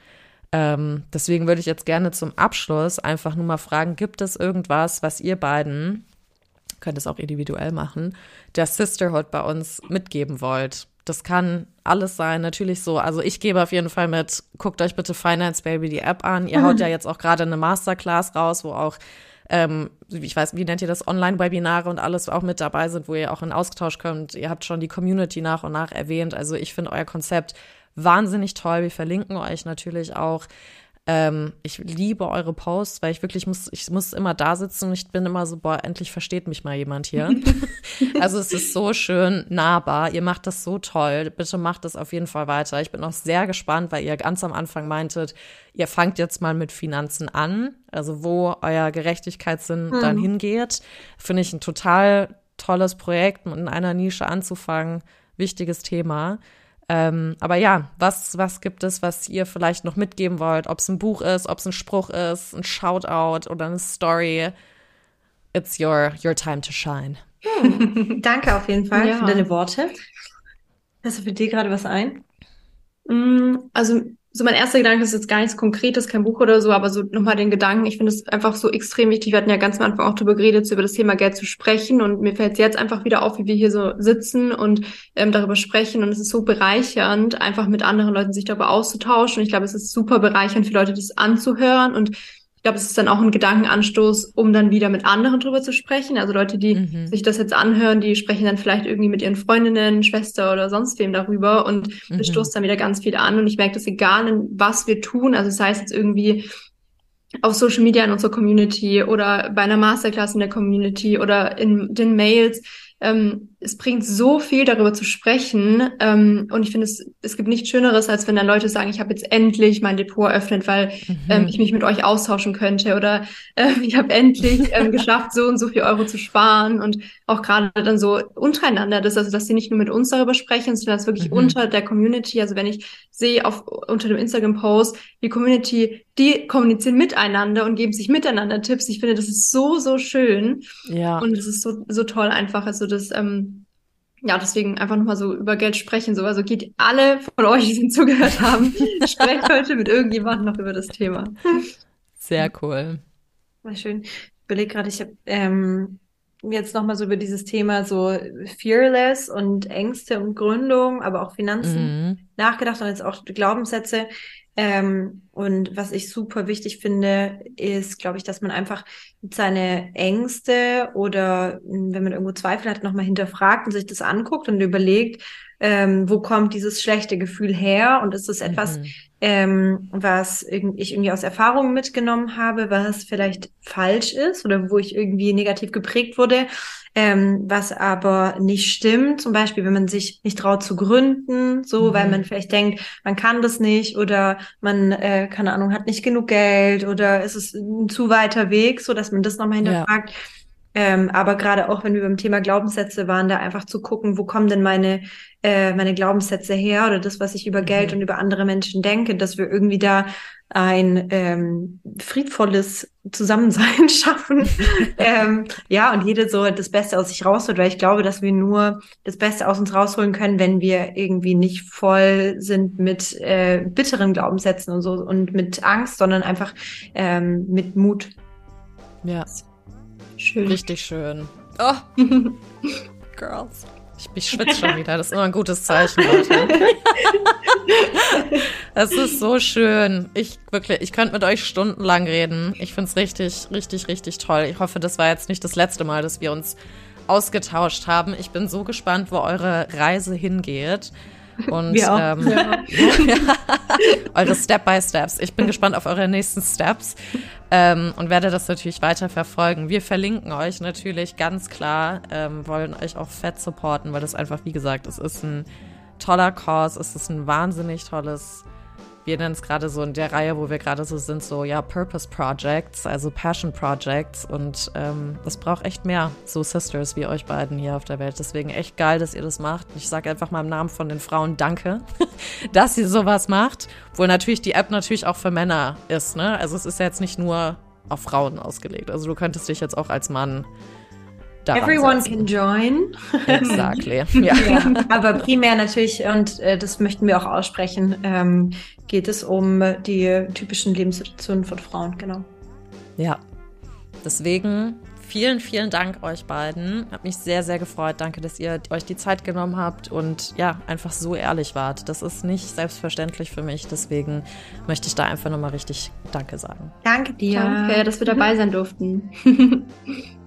Ähm, deswegen würde ich jetzt gerne zum Abschluss einfach nur mal fragen, gibt es irgendwas, was ihr beiden könnt es auch individuell machen, der Sisterhood bei uns mitgeben wollt. Das kann alles sein, natürlich so. Also ich gebe auf jeden Fall mit, guckt euch bitte Finance Baby die App an. Ihr haut ja jetzt auch gerade eine Masterclass raus, wo auch ähm, ich weiß, wie nennt ihr das, Online-Webinare und alles auch mit dabei sind, wo ihr auch in Austausch kommt. Ihr habt schon die Community nach und nach erwähnt. Also ich finde euer Konzept wahnsinnig toll. Wir verlinken euch natürlich auch ähm, ich liebe eure Posts, weil ich wirklich muss, ich muss immer da sitzen und ich bin immer so, boah, endlich versteht mich mal jemand hier. <laughs> also es ist so schön nahbar. Ihr macht das so toll. Bitte macht das auf jeden Fall weiter. Ich bin auch sehr gespannt, weil ihr ganz am Anfang meintet, ihr fangt jetzt mal mit Finanzen an, also wo euer Gerechtigkeitssinn mhm. dann hingeht. Finde ich ein total tolles Projekt, in einer Nische anzufangen. Wichtiges Thema. Ähm, aber ja, was, was gibt es, was ihr vielleicht noch mitgeben wollt? Ob es ein Buch ist, ob es ein Spruch ist, ein Shoutout oder eine Story. It's your, your time to shine. Hm. <laughs> Danke auf jeden Fall ja. für deine Worte. Hast du für dir gerade was ein? Mm, also so mein erster Gedanke ist jetzt gar nichts Konkretes, kein Buch oder so, aber so nochmal den Gedanken, ich finde es einfach so extrem wichtig. Wir hatten ja ganz am Anfang auch darüber geredet, so über das Thema Geld zu sprechen und mir fällt es jetzt einfach wieder auf, wie wir hier so sitzen und ähm, darüber sprechen und es ist so bereichernd, einfach mit anderen Leuten sich darüber auszutauschen und ich glaube, es ist super bereichernd für Leute, das anzuhören und ich glaube, es ist dann auch ein Gedankenanstoß, um dann wieder mit anderen drüber zu sprechen. Also Leute, die mhm. sich das jetzt anhören, die sprechen dann vielleicht irgendwie mit ihren Freundinnen, Schwester oder sonst wem darüber und mhm. das stoßt dann wieder ganz viel an. Und ich merke, dass egal, was wir tun, also das heißt jetzt irgendwie auf Social Media in unserer Community oder bei einer Masterclass in der Community oder in den Mails, ähm, es bringt so viel darüber zu sprechen ähm, und ich finde es es gibt nichts Schöneres als wenn dann Leute sagen ich habe jetzt endlich mein Depot eröffnet weil mhm. ähm, ich mich mit euch austauschen könnte oder äh, ich habe endlich ähm, <laughs> geschafft so und so viel Euro zu sparen und auch gerade dann so untereinander das also dass sie nicht nur mit uns darüber sprechen sondern dass wirklich mhm. unter der Community also wenn ich sehe auf unter dem Instagram Post die Community die kommunizieren miteinander und geben sich miteinander Tipps ich finde das ist so so schön ja und es ist so so toll einfach also das, ähm, ja, deswegen einfach nochmal so über Geld sprechen. So, also geht alle von euch, die <laughs> zugehört haben, <laughs> sprecht heute mit irgendjemandem noch über das Thema. Sehr cool. War schön. Ich überlege gerade, ich habe ähm, jetzt nochmal so über dieses Thema so Fearless und Ängste und Gründung, aber auch Finanzen mhm. nachgedacht und jetzt auch Glaubenssätze. Ähm, und was ich super wichtig finde, ist, glaube ich, dass man einfach seine Ängste oder hm, wenn man irgendwo Zweifel hat, nochmal hinterfragt und sich das anguckt und überlegt, ähm, wo kommt dieses schlechte Gefühl her und ist es etwas, mhm. ähm, was ich irgendwie aus Erfahrungen mitgenommen habe, was vielleicht falsch ist oder wo ich irgendwie negativ geprägt wurde ähm, was aber nicht stimmt. Zum Beispiel, wenn man sich nicht traut zu gründen, so, mhm. weil man vielleicht denkt, man kann das nicht oder man, äh, keine Ahnung, hat nicht genug Geld oder ist es ein zu weiter Weg, so dass man das nochmal hinterfragt. Ja. Ähm, aber gerade auch, wenn wir beim Thema Glaubenssätze waren, da einfach zu gucken, wo kommen denn meine, äh, meine Glaubenssätze her oder das, was ich über Geld mhm. und über andere Menschen denke, dass wir irgendwie da ein ähm, friedvolles Zusammensein <laughs> schaffen. ähm, ja, und jede so das Beste aus sich rausholt, weil ich glaube, dass wir nur das Beste aus uns rausholen können, wenn wir irgendwie nicht voll sind mit äh, bitteren Glaubenssätzen und so und mit Angst, sondern einfach ähm, mit Mut. Ja. Schön. Richtig schön. Oh. <laughs> Girls. Ich, ich schwitze schon wieder. Das ist immer ein gutes Zeichen, Leute. <laughs> Es ist so schön. Ich wirklich, ich könnte mit euch stundenlang reden. Ich finde es richtig, richtig, richtig toll. Ich hoffe, das war jetzt nicht das letzte Mal, dass wir uns ausgetauscht haben. Ich bin so gespannt, wo eure Reise hingeht. <laughs> Und Wir auch. Ähm, <laughs> ja. eure Step-by-Steps. Ich bin gespannt auf eure nächsten Steps ähm, und werde das natürlich weiter verfolgen. Wir verlinken euch natürlich ganz klar, ähm, wollen euch auch fett supporten, weil das einfach, wie gesagt, es ist ein toller Cause, es ist ein wahnsinnig tolles wir nennen es gerade so in der Reihe, wo wir gerade so sind, so ja, Purpose Projects, also Passion Projects. Und ähm, das braucht echt mehr, so Sisters wie euch beiden hier auf der Welt. Deswegen echt geil, dass ihr das macht. Ich sage einfach mal im Namen von den Frauen Danke, <laughs> dass ihr sowas macht. Obwohl natürlich die App natürlich auch für Männer ist, ne? Also es ist ja jetzt nicht nur auf Frauen ausgelegt. Also du könntest dich jetzt auch als Mann Everyone setzen. can join. Exactly. <laughs> ja. ja. Aber primär natürlich, und äh, das möchten wir auch aussprechen, ähm, geht es um die typischen Lebenssituationen von Frauen, genau. Ja. Deswegen vielen, vielen Dank euch beiden. Hat mich sehr, sehr gefreut. Danke, dass ihr euch die Zeit genommen habt und ja, einfach so ehrlich wart. Das ist nicht selbstverständlich für mich. Deswegen möchte ich da einfach nochmal richtig Danke sagen. Danke dir. Danke, dass wir dabei sein durften. <laughs>